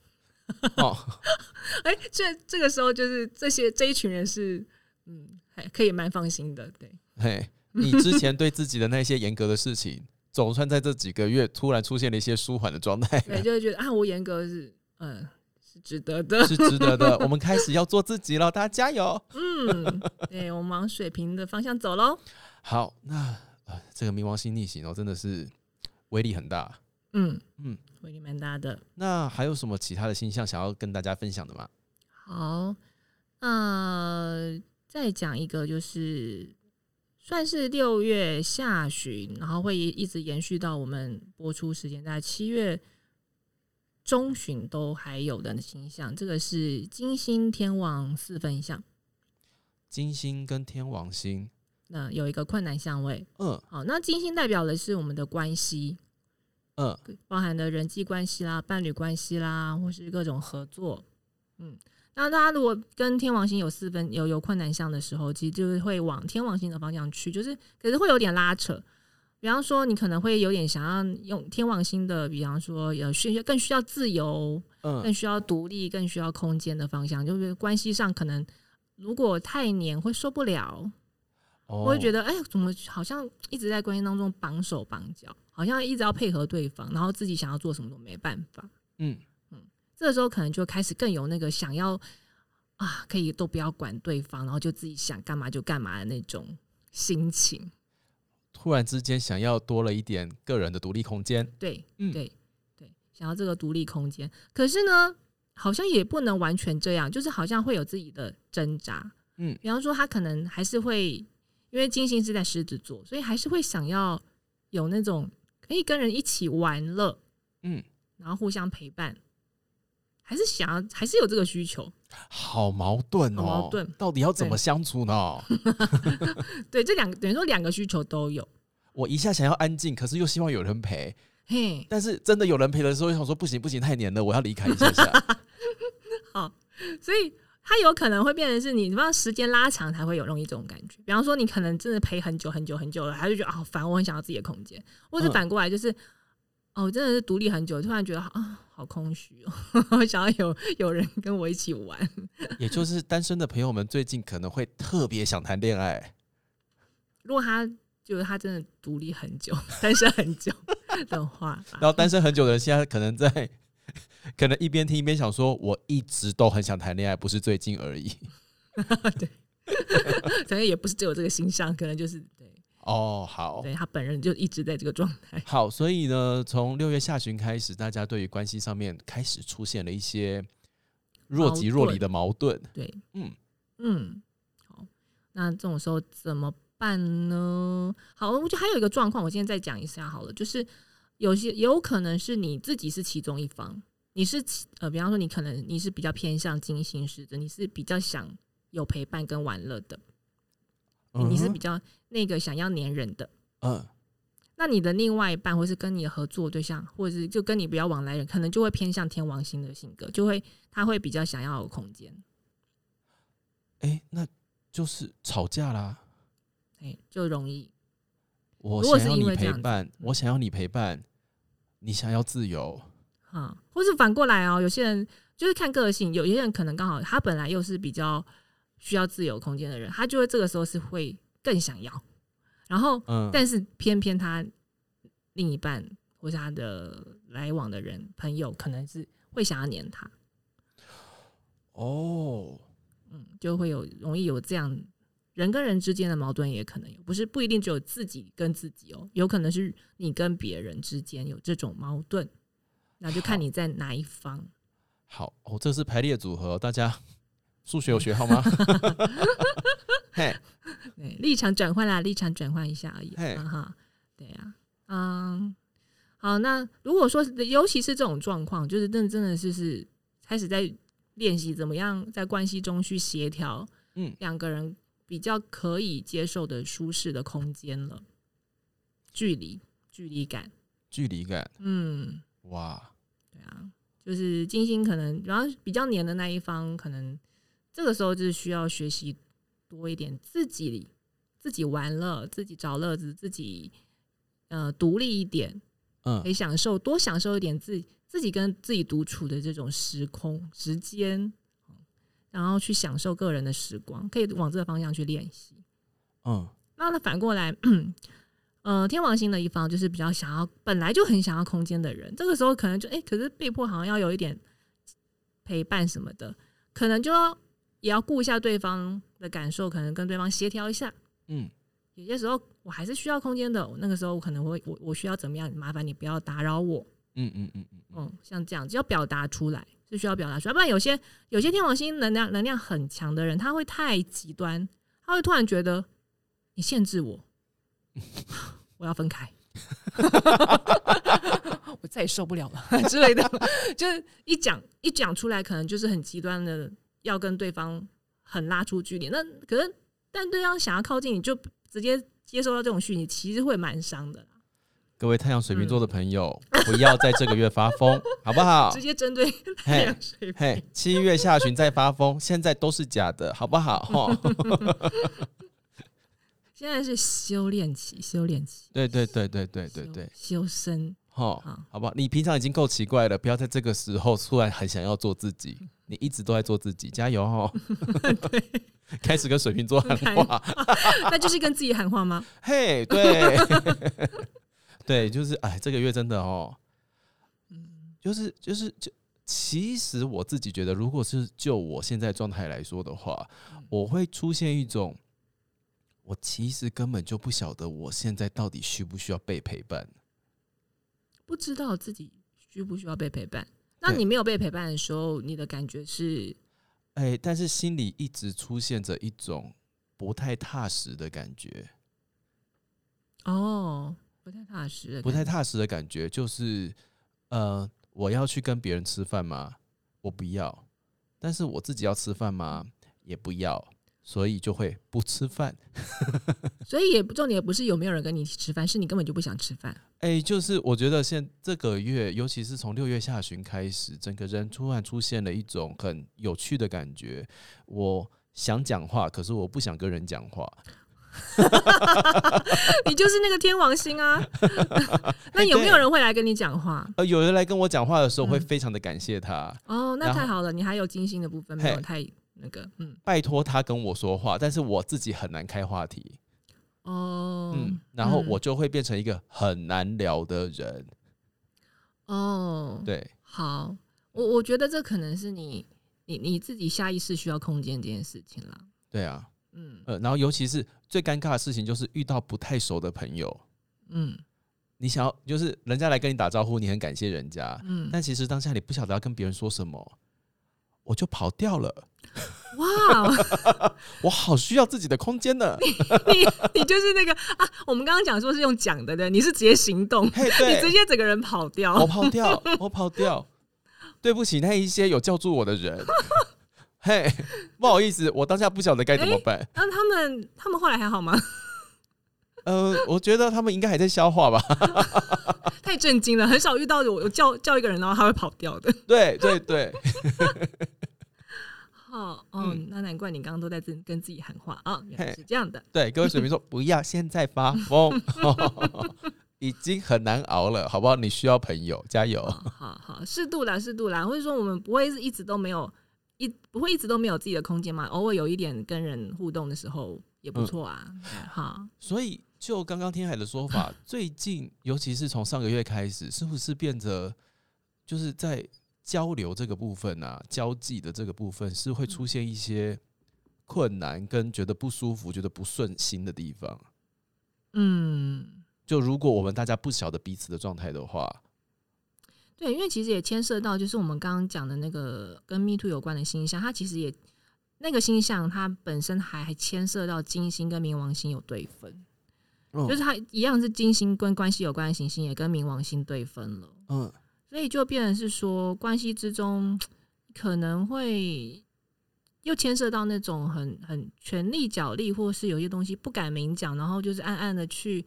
[SPEAKER 1] 哦，
[SPEAKER 2] 哎、这这个时候就是这些这一群人是，嗯，还可以蛮放心的，对，
[SPEAKER 1] 嘿，你之前对自己的那些严格的事情，总算在这几个月突然出现了一些舒缓的状态，
[SPEAKER 2] 对，就会觉得啊，我严格是，嗯、是值得的，
[SPEAKER 1] 是值得的。我们开始要做自己了，大家加油！
[SPEAKER 2] 嗯，对，我们往水平的方向走喽。
[SPEAKER 1] 好，那呃，这个冥王星逆行哦，真的是威力很大。
[SPEAKER 2] 嗯
[SPEAKER 1] 嗯，
[SPEAKER 2] 威力蛮大的。
[SPEAKER 1] 那还有什么其他的星象想要跟大家分享的吗？
[SPEAKER 2] 好，呃，再讲一个，就是算是六月下旬，然后会一直延续到我们播出时间在七月中旬都还有的星象。这个是金星天王四分相，
[SPEAKER 1] 金星跟天王星，
[SPEAKER 2] 那有一个困难相位。
[SPEAKER 1] 嗯
[SPEAKER 2] 好，那金星代表的是我们的关系，
[SPEAKER 1] 嗯
[SPEAKER 2] 包含的人际关系啦、伴侣关系啦，或是各种合作。嗯，那大家如果跟天王星有四分有有困难项的时候，其实就是会往天王星的方向去，就是可是会有点拉扯。比方说，你可能会有点想要用天王星的，比方说有需要更需要自由、
[SPEAKER 1] 嗯
[SPEAKER 2] 更需要独立、更需要空间的方向，就是关系上可能如果太黏会受不了，
[SPEAKER 1] 哦
[SPEAKER 2] 我会觉得，哎、怎么好像一直在关系当中绑手绑脚，好像一直要配合对方，然后自己想要做什么都没办法。
[SPEAKER 1] 嗯
[SPEAKER 2] 这个时候可能就开始更有那个想要啊，可以都不要管对方，然后就自己想干嘛就干嘛的那种心情。
[SPEAKER 1] 突然之间想要多了一点个人的独立空间。
[SPEAKER 2] 对，
[SPEAKER 1] 嗯
[SPEAKER 2] 对，对，想要这个独立空间。可是呢，好像也不能完全这样，就是好像会有自己的挣扎。
[SPEAKER 1] 嗯
[SPEAKER 2] 比方说他可能还是会，因为金星是在狮子座，所以还是会想要有那种可以跟人一起玩乐，
[SPEAKER 1] 嗯，
[SPEAKER 2] 然后互相陪伴，还是想要，还是有这个需求。
[SPEAKER 1] 好矛盾哦，
[SPEAKER 2] 好矛盾
[SPEAKER 1] 到底要怎么相处呢？
[SPEAKER 2] 对，这两个等于说两个需求都有。
[SPEAKER 1] 我一下想要安静，可是又希望有人陪，
[SPEAKER 2] 嘿，
[SPEAKER 1] 但是真的有人陪的时候，又想说不行不行，太黏了，我要离开一下下。
[SPEAKER 2] 所以它有可能会变成是你，比方时间拉长才会有容易这种感觉。比方说，你可能真的陪很久很久很久了，他就觉得啊好烦，我很想要自己的空间，或者
[SPEAKER 1] 嗯
[SPEAKER 2] 反过来就是。哦，我真的是独立很久，突然觉得啊，好空虚哦，我想要有有人跟我一起玩。
[SPEAKER 1] 也就是单身的朋友们最近可能会特别想谈恋爱。
[SPEAKER 2] 如果他就是他真的独立很久，单身很久的话，
[SPEAKER 1] 然后单身很久的人，现在可能在，可能一边听一边想说，我一直都很想谈恋爱，不是最近而已。
[SPEAKER 2] 对可能也不是只有这个形象，可能就是对
[SPEAKER 1] 哦，好，
[SPEAKER 2] 对他本人就一直在这个状态。
[SPEAKER 1] 好，所以呢，从六月下旬开始，大家对于关系上面开始出现了一些若即若离的矛盾。
[SPEAKER 2] 对，
[SPEAKER 1] 嗯
[SPEAKER 2] 嗯，好，那这种时候怎么办呢？好，我觉得还有一个状况，我今天再讲一下好了，就是有些有可能是你自己是其中一方，你是呃，比方说你可能你是比较偏向金星式的，你是比较想有陪伴跟玩乐的，你是比较那个想要粘人的。
[SPEAKER 1] 嗯
[SPEAKER 2] 那你的另外一半，或是跟你的合作对象，或者是就跟你比较往来人，可能就会偏向天王星的性格，就会他会比较想要有空间，
[SPEAKER 1] 哎、那就是吵架啦。
[SPEAKER 2] 哎，就容易
[SPEAKER 1] 我
[SPEAKER 2] 如果是
[SPEAKER 1] 想要你陪伴，我想要你陪伴，你想要自由。
[SPEAKER 2] 啊，或是反过来哦，有些人就是看个性，有些人可能刚好他本来又是比较需要自由空间的人，他就会这个时候是会更想要，然后
[SPEAKER 1] 嗯，
[SPEAKER 2] 但是偏偏他另一半或是他的来往的人朋友，可能是会想要黏他，
[SPEAKER 1] 哦，
[SPEAKER 2] 嗯，就会有容易有这样人跟人之间的矛盾，也可能有，不是不一定只有自己跟自己哦，有可能是你跟别人之间有这种矛盾，那就看你在哪一方。
[SPEAKER 1] 好哦，这是排列组合，大家数学有学好吗？嘿，
[SPEAKER 2] 对，立场转换啦，立场转换一下而已。哈，对呀、嗯，好，那如果说，尤其是这种状况，就是真的真的就是开始在练习怎么样在关系中去协调，
[SPEAKER 1] 嗯。
[SPEAKER 2] 两个人比较可以接受的舒适的空间了，距离距离感，
[SPEAKER 1] 距离感，
[SPEAKER 2] 嗯，
[SPEAKER 1] 哇，
[SPEAKER 2] 对啊，就是金星可能，然后比较黏的那一方，可能这个时候就是需要学习多一点自己自己玩乐，自己找乐子，自己呃独立一点，
[SPEAKER 1] 嗯。
[SPEAKER 2] 可以享受多享受一点自己自己跟自己独处的这种时空时间，然后去享受个人的时光，可以往这个方向去练习。
[SPEAKER 1] 嗯。
[SPEAKER 2] 那那反过来，呃，天王星的一方就是比较想要，本来就很想要空间的人，这个时候可能就哎、诶可是被迫好像要有一点陪伴什么的，可能就要也要顾一下对方的感受，可能跟对方协调一下。
[SPEAKER 1] 嗯，
[SPEAKER 2] 有些时候我还是需要空间的，那个时候我可能会我我需要怎么样？麻烦你不要打扰我。
[SPEAKER 1] 嗯嗯嗯嗯嗯，
[SPEAKER 2] 嗯，像这样就要表达出来，是需要表达出来，不然有些有些天王星能量能量很强的人，他会太极端，他会突然觉得你限制我，我要分开，我再也受不了了之类的，就是一讲一讲出来，可能就是很极端的，要跟对方很拉出距离。那可是，但对方想要靠近你，就直接接收到这种讯息，其实会蛮伤的啦。
[SPEAKER 1] 各位太阳水瓶座的朋友，不要在这个月发疯，好不好
[SPEAKER 2] 直？接针对太
[SPEAKER 1] 嘿
[SPEAKER 2] 阳水瓶。
[SPEAKER 1] 嘿，七月下旬再发疯，现在都是假的，好不好？哈
[SPEAKER 2] 现在是修炼期，修炼期，
[SPEAKER 1] 对对对对对对对，
[SPEAKER 2] 修修身。
[SPEAKER 1] 哈
[SPEAKER 2] 好，
[SPEAKER 1] 好不好？你平常已经够奇怪了，不要在这个时候突然很想要做自己，你一直都在做自己，加油哈！开始跟水瓶座喊话，
[SPEAKER 2] 那就是跟自己喊话吗？
[SPEAKER 1] 嘿，对，对，就是哎，这个月真的哦，嗯就是就是就，其实我自己觉得，如果是就我现在状态来说的话，我会出现一种，我其实根本就不晓得我现在到底需不需要被陪伴。
[SPEAKER 2] 不知道自己需不需要被陪伴。那你没有被陪伴的时候，你的感觉是
[SPEAKER 1] 哎，但是心里一直出现着一种不太踏实的感觉，
[SPEAKER 2] 哦，不太踏实
[SPEAKER 1] 不太踏实的感觉，就是呃，我要去跟别人吃饭吗？我不要，但是我自己要吃饭吗？也不要，所以就会不吃饭。
[SPEAKER 2] 所以也不重点不是有没有人跟你一起吃饭，是你根本就不想吃饭。
[SPEAKER 1] 哎、就是我觉得现这个月，尤其是从六月下旬开始，整个人突然出现了一种很有趣的感觉。我想讲话，可是我不想跟人讲话。
[SPEAKER 2] 你就是那个天王星啊。那有没有人会来跟你讲话？
[SPEAKER 1] 呃，有人来跟我讲话的时候，会
[SPEAKER 2] 嗯
[SPEAKER 1] 非常的感谢他，
[SPEAKER 2] 哦，那太好了，你还有金星的部分没有太那个，嗯，
[SPEAKER 1] 拜托他跟我说话，但是我自己很难开话题。
[SPEAKER 2] 哦，
[SPEAKER 1] 嗯，然后
[SPEAKER 2] 嗯。
[SPEAKER 1] 我就会变成一个很难聊的人。
[SPEAKER 2] 哦，
[SPEAKER 1] 对，
[SPEAKER 2] 好，我我觉得这可能是你你你自己下意识需要空间这件事情啦。
[SPEAKER 1] 对啊，
[SPEAKER 2] 嗯。
[SPEAKER 1] 呃，然后尤其是最尴尬的事情，就是遇到不太熟的朋友，
[SPEAKER 2] 嗯。
[SPEAKER 1] 你想要就是人家来跟你打招呼，你很感谢人家，
[SPEAKER 2] 嗯，
[SPEAKER 1] 但其实当下你不晓得要跟别人说什么，我就跑掉了。
[SPEAKER 2] 哇，
[SPEAKER 1] 我好需要自己的空间呢。
[SPEAKER 2] 你你就是那个啊，我们刚刚讲说是用讲的对，你是直接行动，
[SPEAKER 1] 嘿，
[SPEAKER 2] 你直，接整个人跑掉。
[SPEAKER 1] 我跑掉，我跑掉。对不起，那一些有叫住我的人。嘿，不好意思，我当下不晓得该怎么办。
[SPEAKER 2] 那他们他们后来还好吗？
[SPEAKER 1] 呃，我觉得他们应该还在消化吧。
[SPEAKER 2] 太震惊了，很少遇到有有叫叫一个人然后他会跑掉的。
[SPEAKER 1] 对 对对，
[SPEAKER 2] 哦哦，那难怪你刚刚都在自跟自己喊话啊，原来是这样的。
[SPEAKER 1] 对，各位水瓶说不要现在发疯，已经很难熬了，好不好？你需要朋友，加油。
[SPEAKER 2] 哦好好，适度啦，适度啦，或者说我们不会是一直都没有一不会一直都没有自己的空间嘛，偶尔有一点跟人互动的时候也不错啊。对好，
[SPEAKER 1] 所以，就刚刚天海的说法，最近尤其是从上个月开始，是不是变得就是在交流这个部分啊，交际的这个部分，是会出现一些困难跟觉得不舒服、觉得不顺心的地方？
[SPEAKER 2] 嗯，
[SPEAKER 1] 就如果我们大家不晓得彼此的状态的话，
[SPEAKER 2] 对，因为其实也牵涉到就是我们刚刚讲的那个跟 Me Too 有关的星象，它其实也那个星象它本身还还牵涉到金星跟冥王星有对分，
[SPEAKER 1] 嗯
[SPEAKER 2] 就是它一样是金星跟关系有关的行星也跟冥王星对分了。
[SPEAKER 1] 嗯
[SPEAKER 2] 所以就变成是说，关系之中可能会又牵涉到那种很很权力角力，或是有些东西不敢明讲，然后就是暗暗的去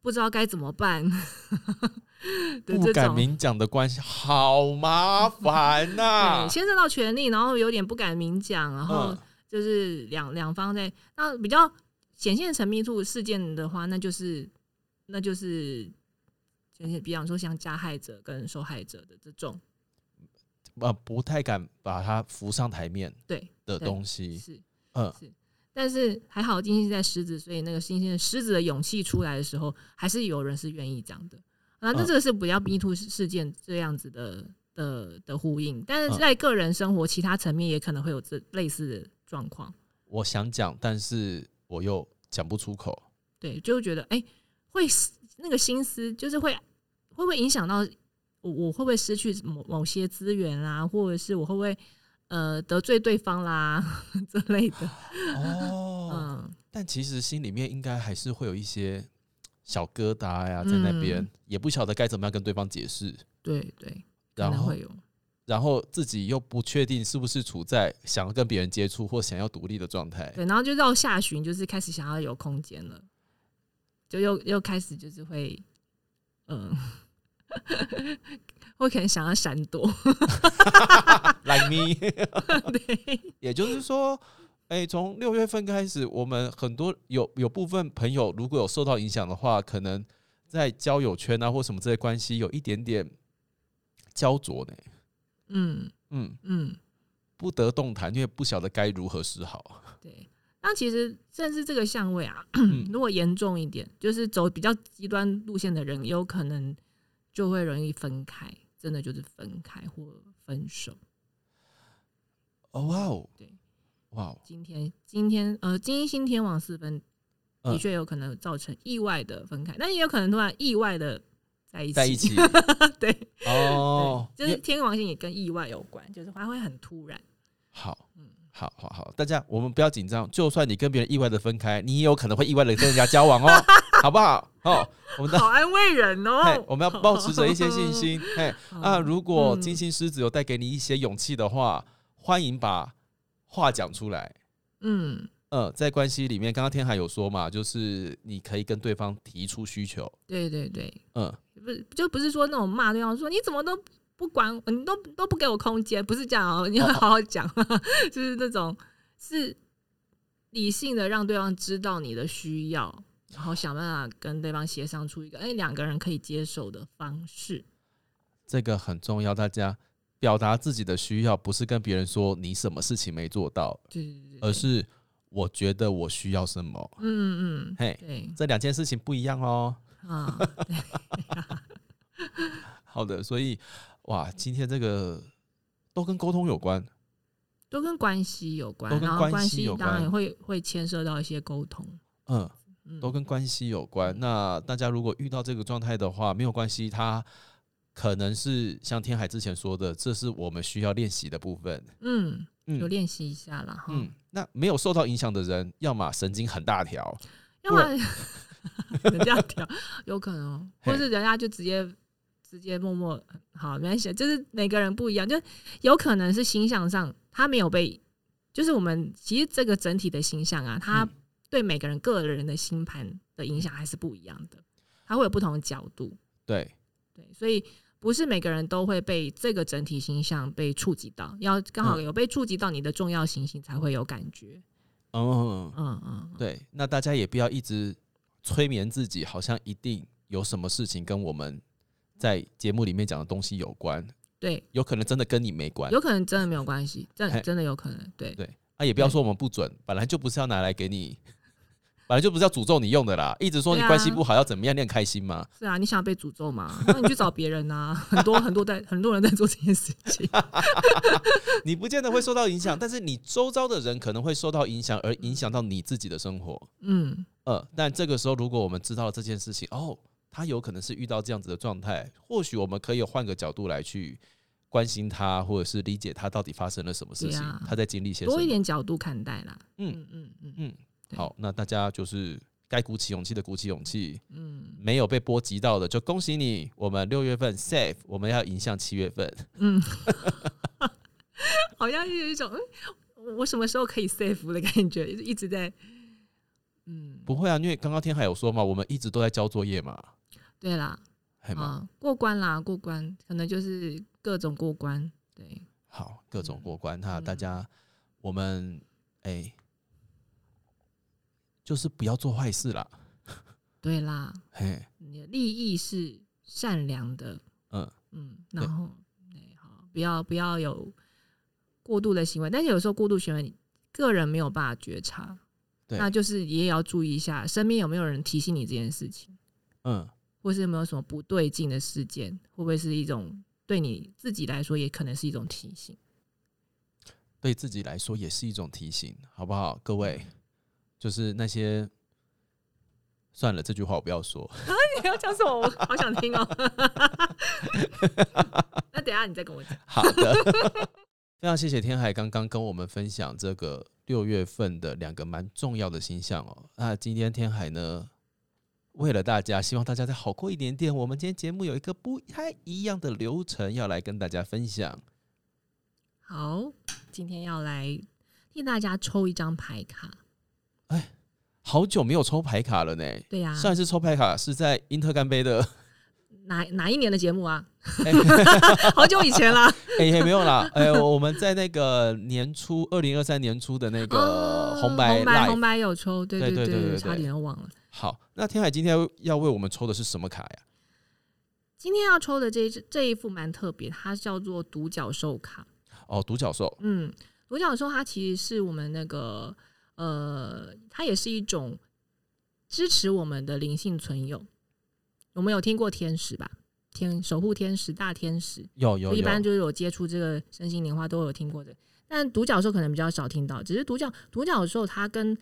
[SPEAKER 2] 不知道该怎么办 的
[SPEAKER 1] 不敢。明讲的关系好麻烦呐、
[SPEAKER 2] 对，牵涉到权力，然后有点不敢明讲，然后
[SPEAKER 1] 嗯
[SPEAKER 2] 就是两两方在那比较显现成 Me Too 事件的话，那就是那就是就是比方说像加害者跟受害者的这种，
[SPEAKER 1] 呃，不太敢把它浮上台面
[SPEAKER 2] 对，
[SPEAKER 1] 的东西。
[SPEAKER 2] 是。
[SPEAKER 1] 嗯是，
[SPEAKER 2] 但是还好金星在狮子，所以那个新鲜狮子的勇气出来的时候，还是有人是愿意讲的。啊，那
[SPEAKER 1] 嗯
[SPEAKER 2] 这个是比较 B two 事件这样子的的的呼应，但
[SPEAKER 1] 嗯
[SPEAKER 2] 是在个人生活其他层面也可能会有这类似的状况。
[SPEAKER 1] 我想讲，但是我又讲不出口。
[SPEAKER 2] 对，就会觉得哎、会那个心思就是会会不会影响到我？我会不会失去某某些资源啦，或者是我会不会呃得罪对方啦 之类的？
[SPEAKER 1] 哦，
[SPEAKER 2] 嗯，
[SPEAKER 1] 但其实心里面应该还是会有一些小疙瘩呀，在那边、
[SPEAKER 2] 嗯
[SPEAKER 1] 也不晓得该怎么样跟对方解释，
[SPEAKER 2] 对对，可
[SPEAKER 1] 然后
[SPEAKER 2] 会有。
[SPEAKER 1] 然后自己又不确定是不是处在想要跟别人接触或想要独立的状态。
[SPEAKER 2] 对，然后就到下旬，就是开始想要有空间了，就又又开始就是会嗯，我可能想要闪躲，
[SPEAKER 1] like me。
[SPEAKER 2] 对，
[SPEAKER 1] 也就是说，哎、从六月份开始，我们很多有有部分朋友如果有受到影响的话，可能在交友圈啊或什么这些关系有一点点焦灼呢。
[SPEAKER 2] 嗯
[SPEAKER 1] 嗯，
[SPEAKER 2] 嗯，
[SPEAKER 1] 不得动弹，因为不晓得该如何是好。
[SPEAKER 2] 对。那其实甚至这个相位啊，
[SPEAKER 1] 嗯
[SPEAKER 2] 如果严重一点，就是走比较极端路线的人，有可能就会容易分开，真的就是分开或分手。
[SPEAKER 1] 哦哇哦，
[SPEAKER 2] 对，
[SPEAKER 1] 哇哦，
[SPEAKER 2] 今天今天呃，金星天王四分
[SPEAKER 1] 嗯
[SPEAKER 2] 的确有可能造成意外的分开，但也有可能突然意外的在一起。
[SPEAKER 1] 在一起
[SPEAKER 2] 对
[SPEAKER 1] 哦，
[SPEAKER 2] 对，就是天王星也跟意外有关，就是它会很突然。
[SPEAKER 1] 好
[SPEAKER 2] 嗯，
[SPEAKER 1] 好好好，大家我们不要紧张，就算你跟别人意外的分开，你也有可能会意外的跟人家交往哦，好不好？哦，我们的
[SPEAKER 2] 好安慰人哦，，
[SPEAKER 1] 我们要保持着一些信心。嘿，啊，如果
[SPEAKER 2] 嗯
[SPEAKER 1] 金星狮子有带给你一些勇气的话，欢迎把话讲出来。
[SPEAKER 2] 嗯，
[SPEAKER 1] 呃，在关系里面，刚刚天海有说嘛，就是你可以跟对方提出需求。
[SPEAKER 2] 对对对，
[SPEAKER 1] 嗯，
[SPEAKER 2] 不是就不是说那种骂对方说你怎么都不管，你都都不给我空间，不是这样哦，你要好好讲，就是那种是理性的让对方知道你的需要，然后想办法跟对方协商出一个哎两个人可以接受的方式。
[SPEAKER 1] 这个很重要，大家表达自己的需要，不是跟别人说你什么事情没做到，
[SPEAKER 2] 对对对对，
[SPEAKER 1] 而是我觉得我需要什么。
[SPEAKER 2] 嗯嗯，
[SPEAKER 1] 嘿，
[SPEAKER 2] 对
[SPEAKER 1] 这两件事情不一样哦。
[SPEAKER 2] 啊，对
[SPEAKER 1] 好的，所以哇，今天这个都跟沟通有关。
[SPEAKER 2] 都跟关系有关
[SPEAKER 1] 都，跟
[SPEAKER 2] 关
[SPEAKER 1] 关系有
[SPEAKER 2] 系当然
[SPEAKER 1] 关
[SPEAKER 2] 会会牵涉到一些沟通。
[SPEAKER 1] 嗯，
[SPEAKER 2] 嗯，
[SPEAKER 1] 都跟关系有关。那大家如果遇到这个状态的话，没有关系，它可能是像天海之前说的，这是我们需要练习的部分。
[SPEAKER 2] 嗯，有
[SPEAKER 1] 嗯
[SPEAKER 2] 练习一下啦。哈。
[SPEAKER 1] 嗯，那没有受到影响的人，要么神经很大条，
[SPEAKER 2] 要么 人家条有可能哦，或是人家就直接直接默默好没关系，就是每个人不一样，就有可能是形象上他没有被，就是我们其实这个整体的形象啊，它
[SPEAKER 1] 嗯
[SPEAKER 2] 对每个人个人的星盘的影响还是不一样的，他会有不同的角度，
[SPEAKER 1] 对，
[SPEAKER 2] 对，所以。不是每个人都会被这个整体形象被触及到，要刚好
[SPEAKER 1] 嗯
[SPEAKER 2] 有被触及到你的重要行星才会有感觉。
[SPEAKER 1] 嗯，
[SPEAKER 2] 嗯嗯，
[SPEAKER 1] 对。那大家也不要一直催眠自己，好像一定有什么事情跟我们在节目里面讲的东西有关，
[SPEAKER 2] 对，
[SPEAKER 1] 有可能真的跟你没关。
[SPEAKER 2] 有可能真的没有关系，真
[SPEAKER 1] 嘿
[SPEAKER 2] 真的有可能，对。
[SPEAKER 1] 对啊，也不要说我们不准，本来就不是要拿来给你，本来就不是要诅咒你用的啦。一直说你关系不好要怎么样，你很开心吗？
[SPEAKER 2] 是啊，你想被诅咒吗？那你去找别人啊，很多很多在很多人在做这件事情。
[SPEAKER 1] 你不见得会受到影响，但是你周遭的人可能会受到影响，而影响到你自己的生活。
[SPEAKER 2] 嗯，
[SPEAKER 1] 呃，但这个时候，如果我们知道了这件事情，哦，他有可能是遇到这样子的状态，或许我们可以换个角度来去关心他，或者是理解他到底发生了什么事情，
[SPEAKER 2] 啊
[SPEAKER 1] 他在经历些什么
[SPEAKER 2] 多一。点角度看待啦。
[SPEAKER 1] 嗯
[SPEAKER 2] 嗯嗯嗯
[SPEAKER 1] 好，那大家就是该鼓起勇气的鼓起勇气，
[SPEAKER 2] 嗯。
[SPEAKER 1] 没有被波及到的就恭喜你，我们六月份 safe，我们要迎向七月份。
[SPEAKER 2] 嗯，好像有一种嗯，我什么时候可以 safe 的感觉，一直在。嗯，
[SPEAKER 1] 不会啊，因为刚刚天海有说嘛，我们一直都在交作业嘛，
[SPEAKER 2] 对啦，啊，过关啦，过关，可能就是各种过关。对，
[SPEAKER 1] 好，各种过关，那
[SPEAKER 2] 嗯
[SPEAKER 1] 大家我们哎、就是不要做坏事啦，
[SPEAKER 2] 对啦，
[SPEAKER 1] 嘿，
[SPEAKER 2] 你的利益是善良的，
[SPEAKER 1] 嗯，
[SPEAKER 2] 嗯，然后对，好，不要不要有过度的行为，但是有时候过度行为，你个人没有办法觉察，
[SPEAKER 1] 对，
[SPEAKER 2] 那就是也要注意一下，身边有没有人提醒你这件事情，
[SPEAKER 1] 嗯，
[SPEAKER 2] 或是有没有什么不对劲的事件，会不会是一种对你自己来说也可能是一种提醒？
[SPEAKER 1] 对自己来说也是一种提醒，好不好？各位，就是那些算了，这句话我不要说。
[SPEAKER 2] 你要讲什么？我好想听哦。那等下你再跟我讲。
[SPEAKER 1] 好的，非常谢谢天海刚刚跟我们分享这个六月份的两个蛮重要的星象哦。那今天天海呢，为了大家，希望大家再好过一点点，我们今天节目有一个不太一样的流程要来跟大家分享。
[SPEAKER 2] 好，今天要来替大家抽一张牌卡。
[SPEAKER 1] 好久没有抽牌卡了呢。
[SPEAKER 2] 对呀、
[SPEAKER 1] 上一次抽牌卡是在英特干杯的，
[SPEAKER 2] 哪哪一年的节目啊？好久以前啦。
[SPEAKER 1] 哎、没有啦，哎、我们在那个年初，二零二三年初的那个
[SPEAKER 2] 哦
[SPEAKER 1] 红白
[SPEAKER 2] 红白
[SPEAKER 1] live，、
[SPEAKER 2] 红白有抽，对
[SPEAKER 1] 对
[SPEAKER 2] 对
[SPEAKER 1] 对
[SPEAKER 2] 差点又忘了。
[SPEAKER 1] 好，那天海今天要为我们抽的是什么卡呀？
[SPEAKER 2] 今天要抽的这这一副蛮特别，它叫做独角兽卡。
[SPEAKER 1] 哦，独角兽，
[SPEAKER 2] 嗯，独角兽它其实是我们那个呃，它也是一种支持我们的灵性存有。我们有听过天使吧？天守护天使、大天使，
[SPEAKER 1] 有有有，
[SPEAKER 2] 一般就是有接触这个身心灵话都有听过的。但独角兽可能比较少听到，只是独角独角兽它跟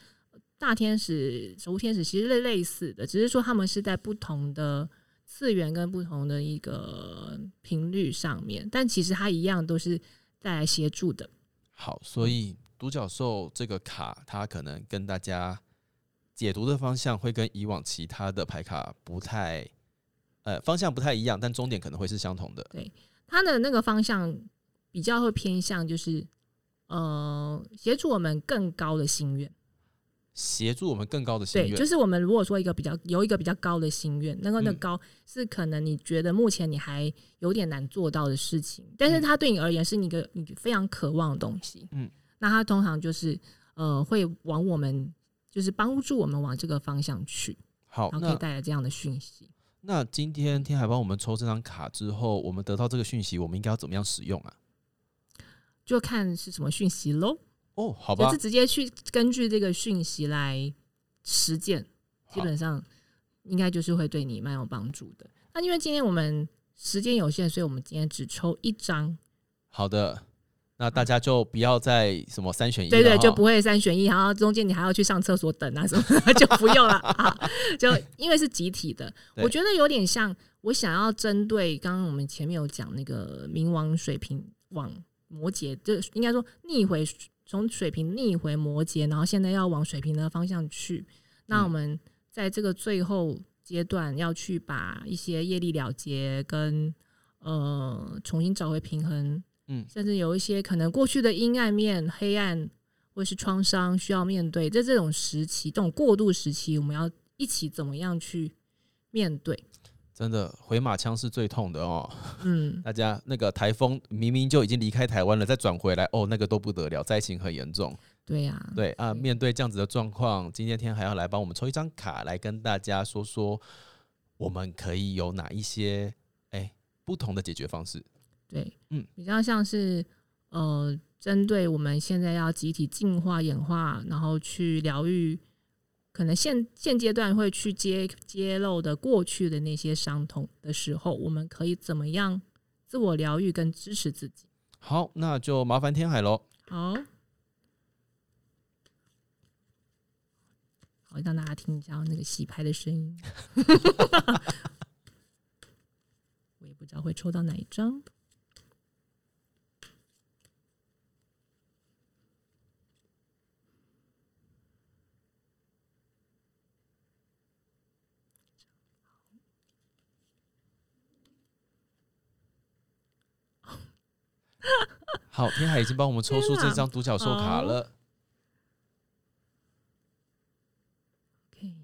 [SPEAKER 2] 大天使、守护天使其实类类似的，只是说他们是在不同的次元跟不同的一个频率上面，但其实它一样都是带来协助的。
[SPEAKER 1] 好，所以独角兽这个卡，它可能跟大家解读的方向会跟以往其他的牌卡不太，呃，方向不太一样，但终点可能会是相同的。
[SPEAKER 2] 对它的那个方向比较会偏向就是呃协助我们更高的心愿。
[SPEAKER 1] 协助我们更高的心
[SPEAKER 2] 对，
[SPEAKER 1] 愿，
[SPEAKER 2] 就是我们如果说一个比较有一个比较高的心愿，那个那
[SPEAKER 1] 嗯
[SPEAKER 2] 高是可能你觉得目前你还有点难做到的事情，但是
[SPEAKER 1] 嗯
[SPEAKER 2] 它对你而言是你一个你非常渴望的东西。
[SPEAKER 1] 嗯，
[SPEAKER 2] 那它通常就是呃会往我们就是帮助我们往这个方向去，
[SPEAKER 1] 好，
[SPEAKER 2] 然后可以带来这样的讯息。
[SPEAKER 1] 那今天天海帮我们抽这张卡之后，我们得到这个讯息，我们应该要怎么样使用啊？
[SPEAKER 2] 就看是什么讯息喽，
[SPEAKER 1] 哦，好吧
[SPEAKER 2] 就是，直接去根据这个讯息来实践，基本上应该就是会对你蛮有帮助的。那因为今天我们时间有限，所以我们今天只抽一张，
[SPEAKER 1] 好的，那大家就不要再什么三选一
[SPEAKER 2] 对对，就不会三选一，然后中间你还要去上厕所等啊什么的，就不用了 啊。就因为是集体的，我觉得有点像我想要针对刚刚我们前面有讲那个冥王水瓶往摩羯，就应该说逆回从水瓶逆回摩羯，然后现在要往水瓶的方向去。那
[SPEAKER 1] 嗯
[SPEAKER 2] 我们在这个最后阶段要去把一些业力了结跟呃重新找回平衡，
[SPEAKER 1] 嗯
[SPEAKER 2] 甚至有一些可能过去的阴暗面、黑暗或是创伤需要面对，在这种时期、这种过渡时期，我们要一起怎么样去面对？
[SPEAKER 1] 真的回马枪是最痛的哦。
[SPEAKER 2] 嗯，
[SPEAKER 1] 大家那个台风明明就已经离开台湾了，再转回来，哦，那个都不得了，灾情很严重。
[SPEAKER 2] 对呀、
[SPEAKER 1] 对啊，
[SPEAKER 2] 对
[SPEAKER 1] 面对这样子的状况，今天天还要来帮我们抽一张卡，来跟大家说说，我们可以有哪一些哎、不同的解决方式。
[SPEAKER 2] 对，
[SPEAKER 1] 嗯
[SPEAKER 2] 比较像是呃，针对我们现在要集体进化、演化，然后去疗愈，可能现现阶段会去揭揭露的过去的那些伤痛的时候，我们可以怎么样自我疗愈跟支持自己？
[SPEAKER 1] 好，那就麻烦天海喽。
[SPEAKER 2] 好，好，让大家听一下那个洗牌的声音。我也不知道会抽到哪一张。
[SPEAKER 1] 好，天海已经帮我们抽出这张独角兽卡了。
[SPEAKER 2] OK，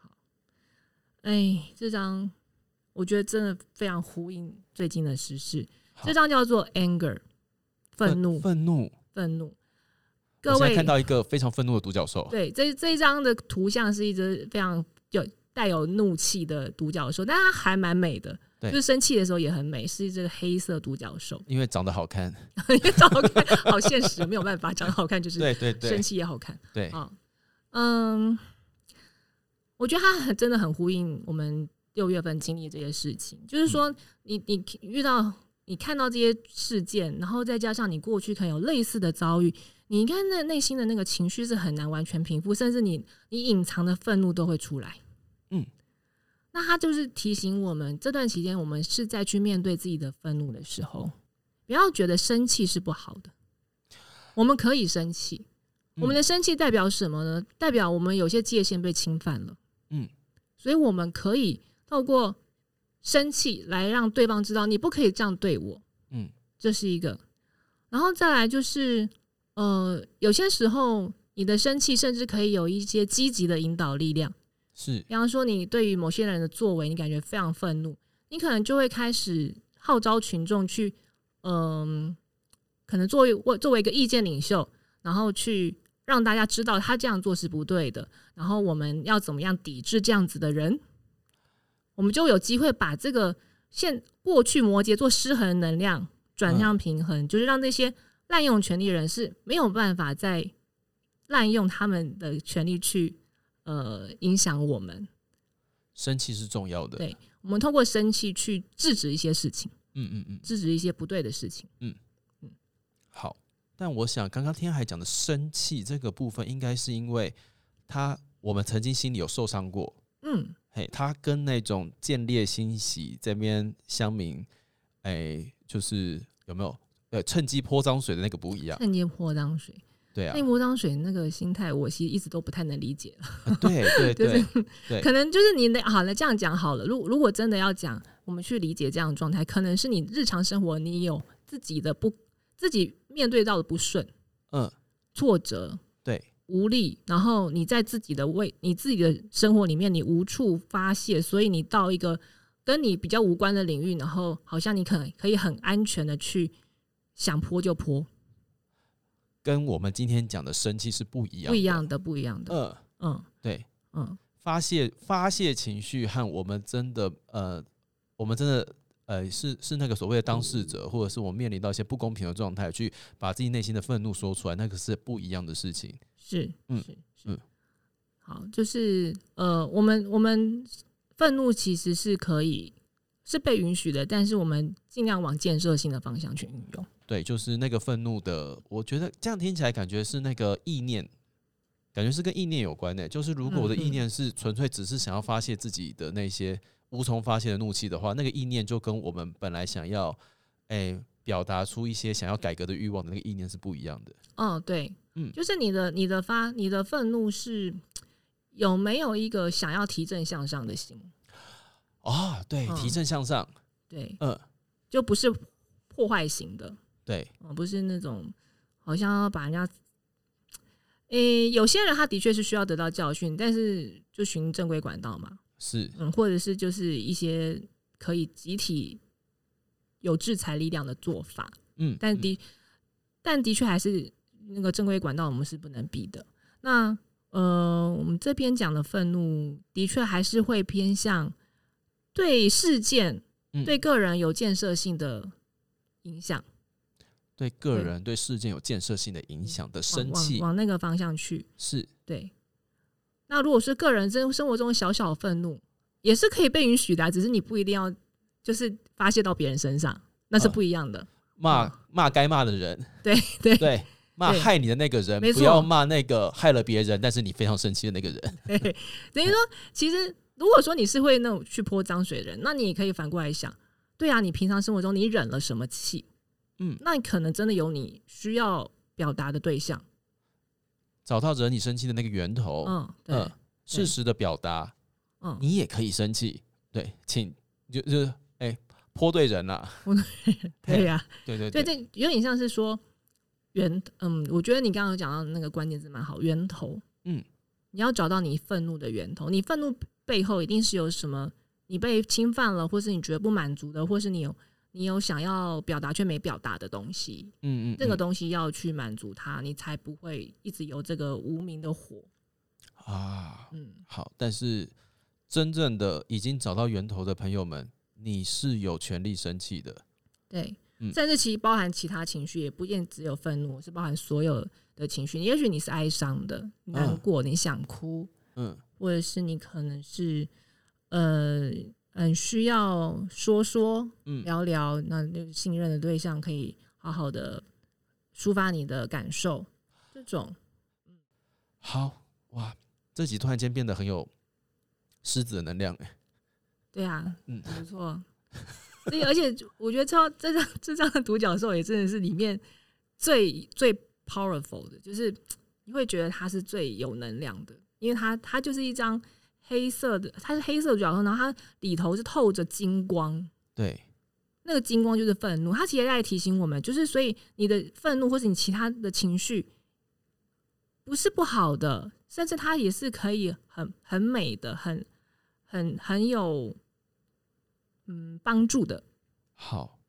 [SPEAKER 2] 好，哎，这张我觉得真的非常呼应最近的时事。这张叫做 anger，愤怒，
[SPEAKER 1] 愤怒。
[SPEAKER 2] 愤怒。各位
[SPEAKER 1] 现在看到一个非常愤怒的独角兽。
[SPEAKER 2] 对，这这一张的图像是一只非常有带有怒气的独角兽，但它还蛮美的，
[SPEAKER 1] 对
[SPEAKER 2] 就是生气的时候也很美，是这个黑色独角兽。
[SPEAKER 1] 因为长得好看，
[SPEAKER 2] 因为长得好看，好现实，没有办法，长得好看就是
[SPEAKER 1] 对对对
[SPEAKER 2] 生气也好看。
[SPEAKER 1] 对，
[SPEAKER 2] 啊，嗯，我觉得他很真的很呼应我们六月份经历这些事情，就是说你你遇到你看到这些事件，然后再加上你过去可能有类似的遭遇，你看那内心的那个情绪是很难完全平复，甚至你你隐藏的愤怒都会出来。
[SPEAKER 1] 嗯，
[SPEAKER 2] 那他就是提醒我们，这段期间我们是在去面对自己的愤怒的时候，不要觉得生气是不好的，我们可以生气。我们的生气代表什么呢？代表我们有些界限被侵犯了。
[SPEAKER 1] 嗯，
[SPEAKER 2] 所以我们可以透过生气来让对方知道你不可以这样对我。
[SPEAKER 1] 嗯，
[SPEAKER 2] 这是一个。然后再来就是，呃，有些时候你的生气甚至可以有一些积极的引导力量，
[SPEAKER 1] 是。
[SPEAKER 2] 比方说，你对于某些人的作为，你感觉非常愤怒，你可能就会开始号召群众去，嗯、可能作为我作为一个意见领袖，然后去让大家知道他这样做是不对的，然后我们要怎么样抵制这样子的人，我们就有机会把这个现过去摩羯座失衡能量转向平衡，就是让那些滥用权力人是没有办法再滥用他们的权利去呃影响我们。
[SPEAKER 1] 生气是重要的。
[SPEAKER 2] 对我们通过生气去制止一些事情，
[SPEAKER 1] 嗯嗯嗯，
[SPEAKER 2] 制止一些不对的事情。
[SPEAKER 1] 嗯嗯好。但我想，刚刚天海讲的生气这个部分，应该是因为他我们曾经心里有受伤过，
[SPEAKER 2] 嗯，
[SPEAKER 1] 嘿，他跟那种见猎欣喜这边乡民，哎、就是有没有呃趁机泼脏水的那个不一样？
[SPEAKER 2] 趁机泼脏水，
[SPEAKER 1] 对啊。
[SPEAKER 2] 那，泼脏水那个心态，我其实一直都不太能理解
[SPEAKER 1] 对 对
[SPEAKER 2] 就是
[SPEAKER 1] 对 对。
[SPEAKER 2] 可能就是你的好了，这样讲好了。如如果真的要讲，我们去理解这样的状态，可能是你日常生活你有自己的不自己面对到的不顺、
[SPEAKER 1] 嗯，
[SPEAKER 2] 挫折、
[SPEAKER 1] 对，
[SPEAKER 2] 无力，然后你在自己的为你自己的生活里面你无处发泄，所以你到一个跟你比较无关的领域，然后好像你可能可以很安全的去想泼就泼，
[SPEAKER 1] 跟我们今天讲的生气是不一样，
[SPEAKER 2] 不一样。的，不一样的，
[SPEAKER 1] 嗯，
[SPEAKER 2] 嗯。
[SPEAKER 1] 对，
[SPEAKER 2] 嗯，
[SPEAKER 1] 发泄发泄情绪和我们真的呃，我们真的呃是是那个所谓的当事者，或者是我们面临到一些不公平的状态，去把自己内心的愤怒说出来，那个是不一样的事情。
[SPEAKER 2] 是，
[SPEAKER 1] 嗯。
[SPEAKER 2] 是，是，
[SPEAKER 1] 嗯。
[SPEAKER 2] 好，就是呃，我们我们愤怒其实是可以是被允许的，但是我们尽量往建设性的方向去运用。
[SPEAKER 1] 对，就是那个愤怒的，我觉得这样听起来感觉是那个意念，感觉是跟意念有关的。就是如果我的意念是纯粹只是想要发泄自己的那些无从发泄的怒气的话，那个意念就跟我们本来想要哎、表达出一些想要改革的欲望的那个意念是不一样的。
[SPEAKER 2] 哦，对，
[SPEAKER 1] 嗯
[SPEAKER 2] 就是你的你的发你的愤怒是有没有一个想要提振向上的心？
[SPEAKER 1] 啊，对，
[SPEAKER 2] 嗯
[SPEAKER 1] 提振向上，
[SPEAKER 2] 对，
[SPEAKER 1] 嗯，
[SPEAKER 2] 就不是破坏型的，
[SPEAKER 1] 对，
[SPEAKER 2] 哦，不是那种好像要把人家。诶、有些人他的确是需要得到教训，但是就循正规管道嘛，
[SPEAKER 1] 是，
[SPEAKER 2] 嗯，或者是就是一些可以集体有制裁力量的做法，
[SPEAKER 1] 嗯，嗯
[SPEAKER 2] 但的、但的确还是那个正规管道我们是不能比的。那呃，我们这边讲的愤怒，的确还是会偏向对事件、
[SPEAKER 1] 嗯
[SPEAKER 2] 对个人有建设性的影响，
[SPEAKER 1] 对个人对事件有建设性的影响的生气
[SPEAKER 2] 往那个方向去。
[SPEAKER 1] 是
[SPEAKER 2] 对，那如果是个人生生活中小小愤怒，也是可以被允许的啊、只是你不一定要就是发泄到别人身上，那是
[SPEAKER 1] 嗯
[SPEAKER 2] 不一样的。
[SPEAKER 1] 骂骂该骂的人，
[SPEAKER 2] 对对
[SPEAKER 1] 对，骂害你的那个人，不要骂那个害了别人但是你非常生气的那个人。
[SPEAKER 2] 对，等于说，其实如果说你是会那种去泼脏水的人，那你也可以反过来想，对啊，你平常生活中你忍了什么气？
[SPEAKER 1] 嗯。
[SPEAKER 2] 那你可能真的有你需要表达的对象。
[SPEAKER 1] 找到惹你生气的那个源头，
[SPEAKER 2] 嗯，对，
[SPEAKER 1] 嗯，适时的表达，
[SPEAKER 2] 嗯，
[SPEAKER 1] 你也可以生气，对，请就就是哎泼对人了，
[SPEAKER 2] 对呀、
[SPEAKER 1] 对对
[SPEAKER 2] 对，这有点像是说源，嗯，我觉得你刚刚有讲到那个关键字蛮好，源头，
[SPEAKER 1] 嗯，
[SPEAKER 2] 你要找到你愤怒的源头，你愤怒背后一定是有什么你被侵犯了，或是你觉得不满足的，或是你有你有想要表达却没表达的东西，
[SPEAKER 1] 嗯嗯，
[SPEAKER 2] 这个
[SPEAKER 1] 嗯
[SPEAKER 2] 东西要去满足它，你才不会一直有这个无名的火。
[SPEAKER 1] 啊，
[SPEAKER 2] 嗯，
[SPEAKER 1] 好，但是真正的已经找到源头的朋友们，你是有权利生气的，
[SPEAKER 2] 对，
[SPEAKER 1] 嗯
[SPEAKER 2] 甚至其实包含其他情绪，也不一定只有愤怒，是包含所有的情绪。也许你是哀伤的、难过，你想哭，
[SPEAKER 1] 嗯
[SPEAKER 2] 或者是你可能是呃很需要说说
[SPEAKER 1] 嗯。
[SPEAKER 2] 聊聊，那就信任的对象可以好好的抒发你的感受，这种。
[SPEAKER 1] 好哇，这集突然间变得很有狮子的能量哎，
[SPEAKER 2] 对啊，
[SPEAKER 1] 嗯。
[SPEAKER 2] 很不错。所以，而且我觉得超这张这张的独角兽也真的是里面最最 powerful 的，就是你会觉得它是最有能量的，因为它它就是一张黑色的，它是黑色的独角兽，然后它里头是透着金光，
[SPEAKER 1] 对，
[SPEAKER 2] 那个金光就是愤怒，它其实在提醒我们，就是所以你的愤怒或是你其他的情绪，不是不好的，甚至它也是可以很很美的，很很很有嗯帮助的。
[SPEAKER 1] 好，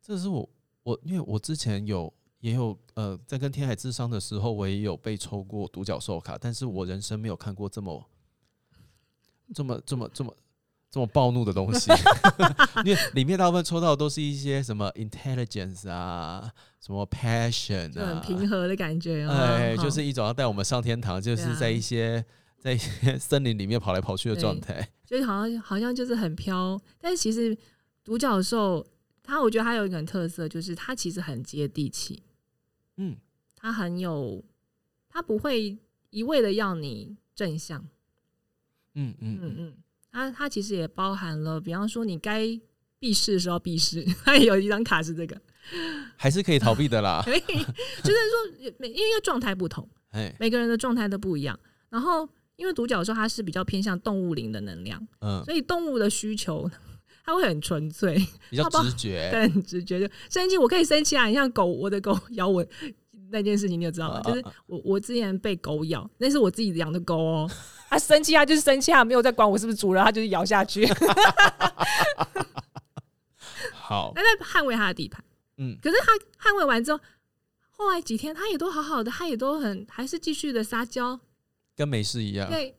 [SPEAKER 1] 这是我我因为我之前有也有呃在跟天海智商的时候，我也有被抽过独角兽卡，但是我人生没有看过这么这么这么这么这么暴怒的东西，因为里面大部分抽到的都是一些什么 intelligence 啊，什么 passion
[SPEAKER 2] 就很
[SPEAKER 1] 啊，
[SPEAKER 2] 平和的感觉。啊，
[SPEAKER 1] 哎，就是一种要带我们上天堂，就是在一些在一些 森林里面跑来跑去的状态。
[SPEAKER 2] 就是好像好像就是很飘，但是其实独角兽它，我觉得它有一个很特色，就是它其实很接地气，
[SPEAKER 1] 嗯，
[SPEAKER 2] 它很有，它不会一味的要你正向，
[SPEAKER 1] 嗯嗯嗯，
[SPEAKER 2] 嗯嗯，它它其实也包含了，比方说你该避世的时候避世，它也有一张卡是这个，
[SPEAKER 1] 还是可以逃避的啦。
[SPEAKER 2] 可以，就是说每因为状态不同，
[SPEAKER 1] 哎，
[SPEAKER 2] 每个人的状态都不一样，然后。因为独角兽它是比较偏向动物灵的能量，
[SPEAKER 1] 嗯，
[SPEAKER 2] 所以动物的需求它会很纯粹，
[SPEAKER 1] 比较直觉。
[SPEAKER 2] 对，很直觉就生气，我可以生气啊！你像狗，我的狗咬我那件事情，你有知道了。
[SPEAKER 1] 啊
[SPEAKER 2] 就是我我之前被狗咬，那是我自己养的狗哦。它生气，它就是生气，它没有在管我是不是主人，它就是咬下去，
[SPEAKER 1] 好，
[SPEAKER 2] 那在捍卫它的地盘。
[SPEAKER 1] 嗯，
[SPEAKER 2] 可是它捍卫完之后，后来几天它也都好好的，它也都很还是继续的撒娇。
[SPEAKER 1] 跟没事一样，
[SPEAKER 2] 对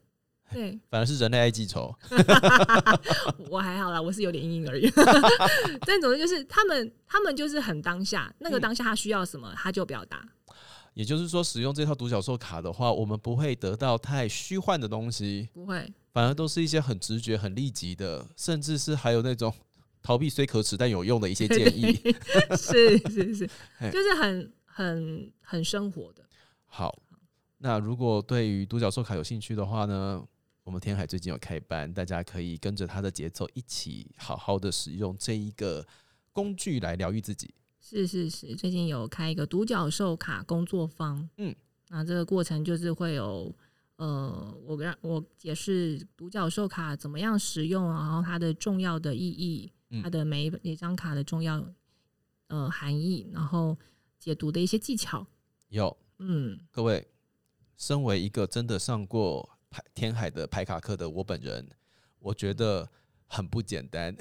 [SPEAKER 2] 对，
[SPEAKER 1] 反而是人类爱记仇。
[SPEAKER 2] 我还好啦，我是有点阴影而已。但总之就是他们，他们就是很当下，那个
[SPEAKER 1] 嗯
[SPEAKER 2] 当下他需要什么，他就表达。
[SPEAKER 1] 也就是说，使用这套独角兽卡的话，我们不会得到太虚幻的东西，
[SPEAKER 2] 不会，
[SPEAKER 1] 反而都是一些很直觉、很立即的，甚至是还有那种逃避虽可耻但有用的一些建议。
[SPEAKER 2] 是是是，就是很很很生活的。
[SPEAKER 1] 好，那如果对于独角兽卡有兴趣的话呢，我们天海最近有开班，大家可以跟着他的节奏一起好好的使用这一个工具来疗愈自己。
[SPEAKER 2] 是是是，最近有开一个独角兽卡工作坊，
[SPEAKER 1] 嗯，
[SPEAKER 2] 那这个过程就是会有呃，我让我解释独角兽卡怎么样使用，然后它的重要的意义，
[SPEAKER 1] 嗯。
[SPEAKER 2] 它的每一每张卡的重要呃含义，然后解读的一些技巧。
[SPEAKER 1] 有。
[SPEAKER 2] 嗯，
[SPEAKER 1] 各位，身为一个真的上过牌天海的排卡克的我本人，我觉得很不简单。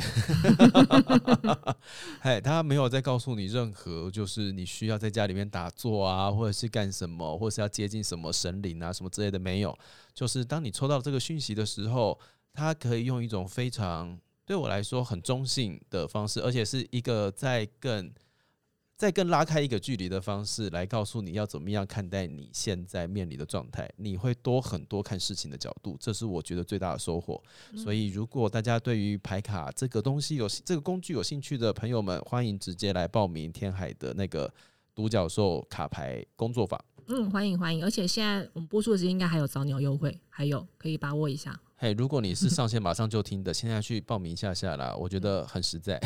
[SPEAKER 1] 哎，他没有在告诉你任何，就是你需要在家里面打坐啊，或者是干什么，或者是要接近什么神灵啊，什么之类的，没有。就是当你抽到这个讯息的时候，他可以用一种非常对我来说很中性的方式，而且是一个在更再更拉开一个距离的方式来告诉你要怎么样看待你现在面临的状态，你会多很多看事情的角度，这是我觉得最大的收获。所以，如果大家对于牌卡这个东西有这个工具有兴趣的朋友们，欢迎直接来报名天海的那个独角兽卡牌工作坊。
[SPEAKER 2] 嗯，欢迎欢迎，而且现在我们播出的时间应该还有早鸟优惠，还有可以把握一下。
[SPEAKER 1] 嘿，如果你是 上线马上就听的，现在去报名一下下啦，我觉得很实在。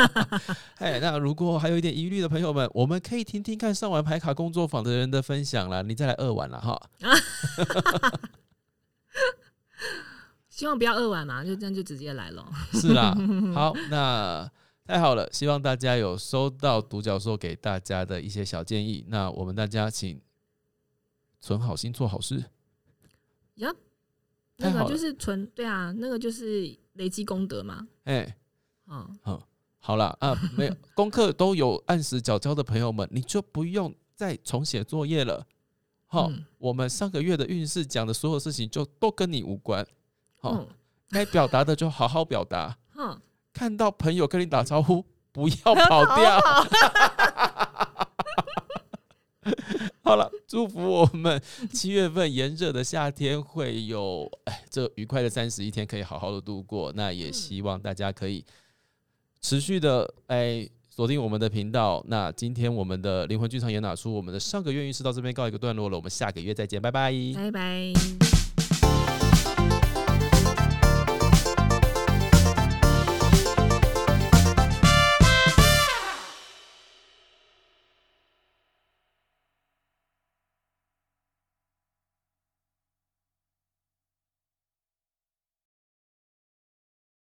[SPEAKER 1] 嘿，那如果还有一点疑虑的朋友们，我们可以听听看上完牌卡工作坊的人的分享啦，你再来二晚了哈。
[SPEAKER 2] 希望不要二晚嘛，就这样就直接来了。
[SPEAKER 1] 是啦，好，那太好了，希望大家有收到独角兽给大家的一些小建议。那我们大家请存好心，做好事。
[SPEAKER 2] 呀，那个就是存对啊，那个就是累积功德嘛。
[SPEAKER 1] 哎、
[SPEAKER 2] 嗯，
[SPEAKER 1] 好好了，啊，没有功课都有按时缴交的朋友们，你就不用再重写作业了。好、
[SPEAKER 2] 嗯
[SPEAKER 1] 我们上个月的运势讲的所有事情就都跟你无关。好、
[SPEAKER 2] 嗯
[SPEAKER 1] 该表达的就好好表达。
[SPEAKER 2] 哼，
[SPEAKER 1] 看到朋友跟你打招呼，不要跑掉。好了，祝福我们七月份炎热的夏天会有哎这愉快的三十一天可以好好的度过。那也希望大家可以持续的哎锁定我们的频道。那今天我们的灵魂剧场也拿出我们的上个月运势到这边告一个段落了，我们下个月再见，拜拜。
[SPEAKER 2] 拜拜。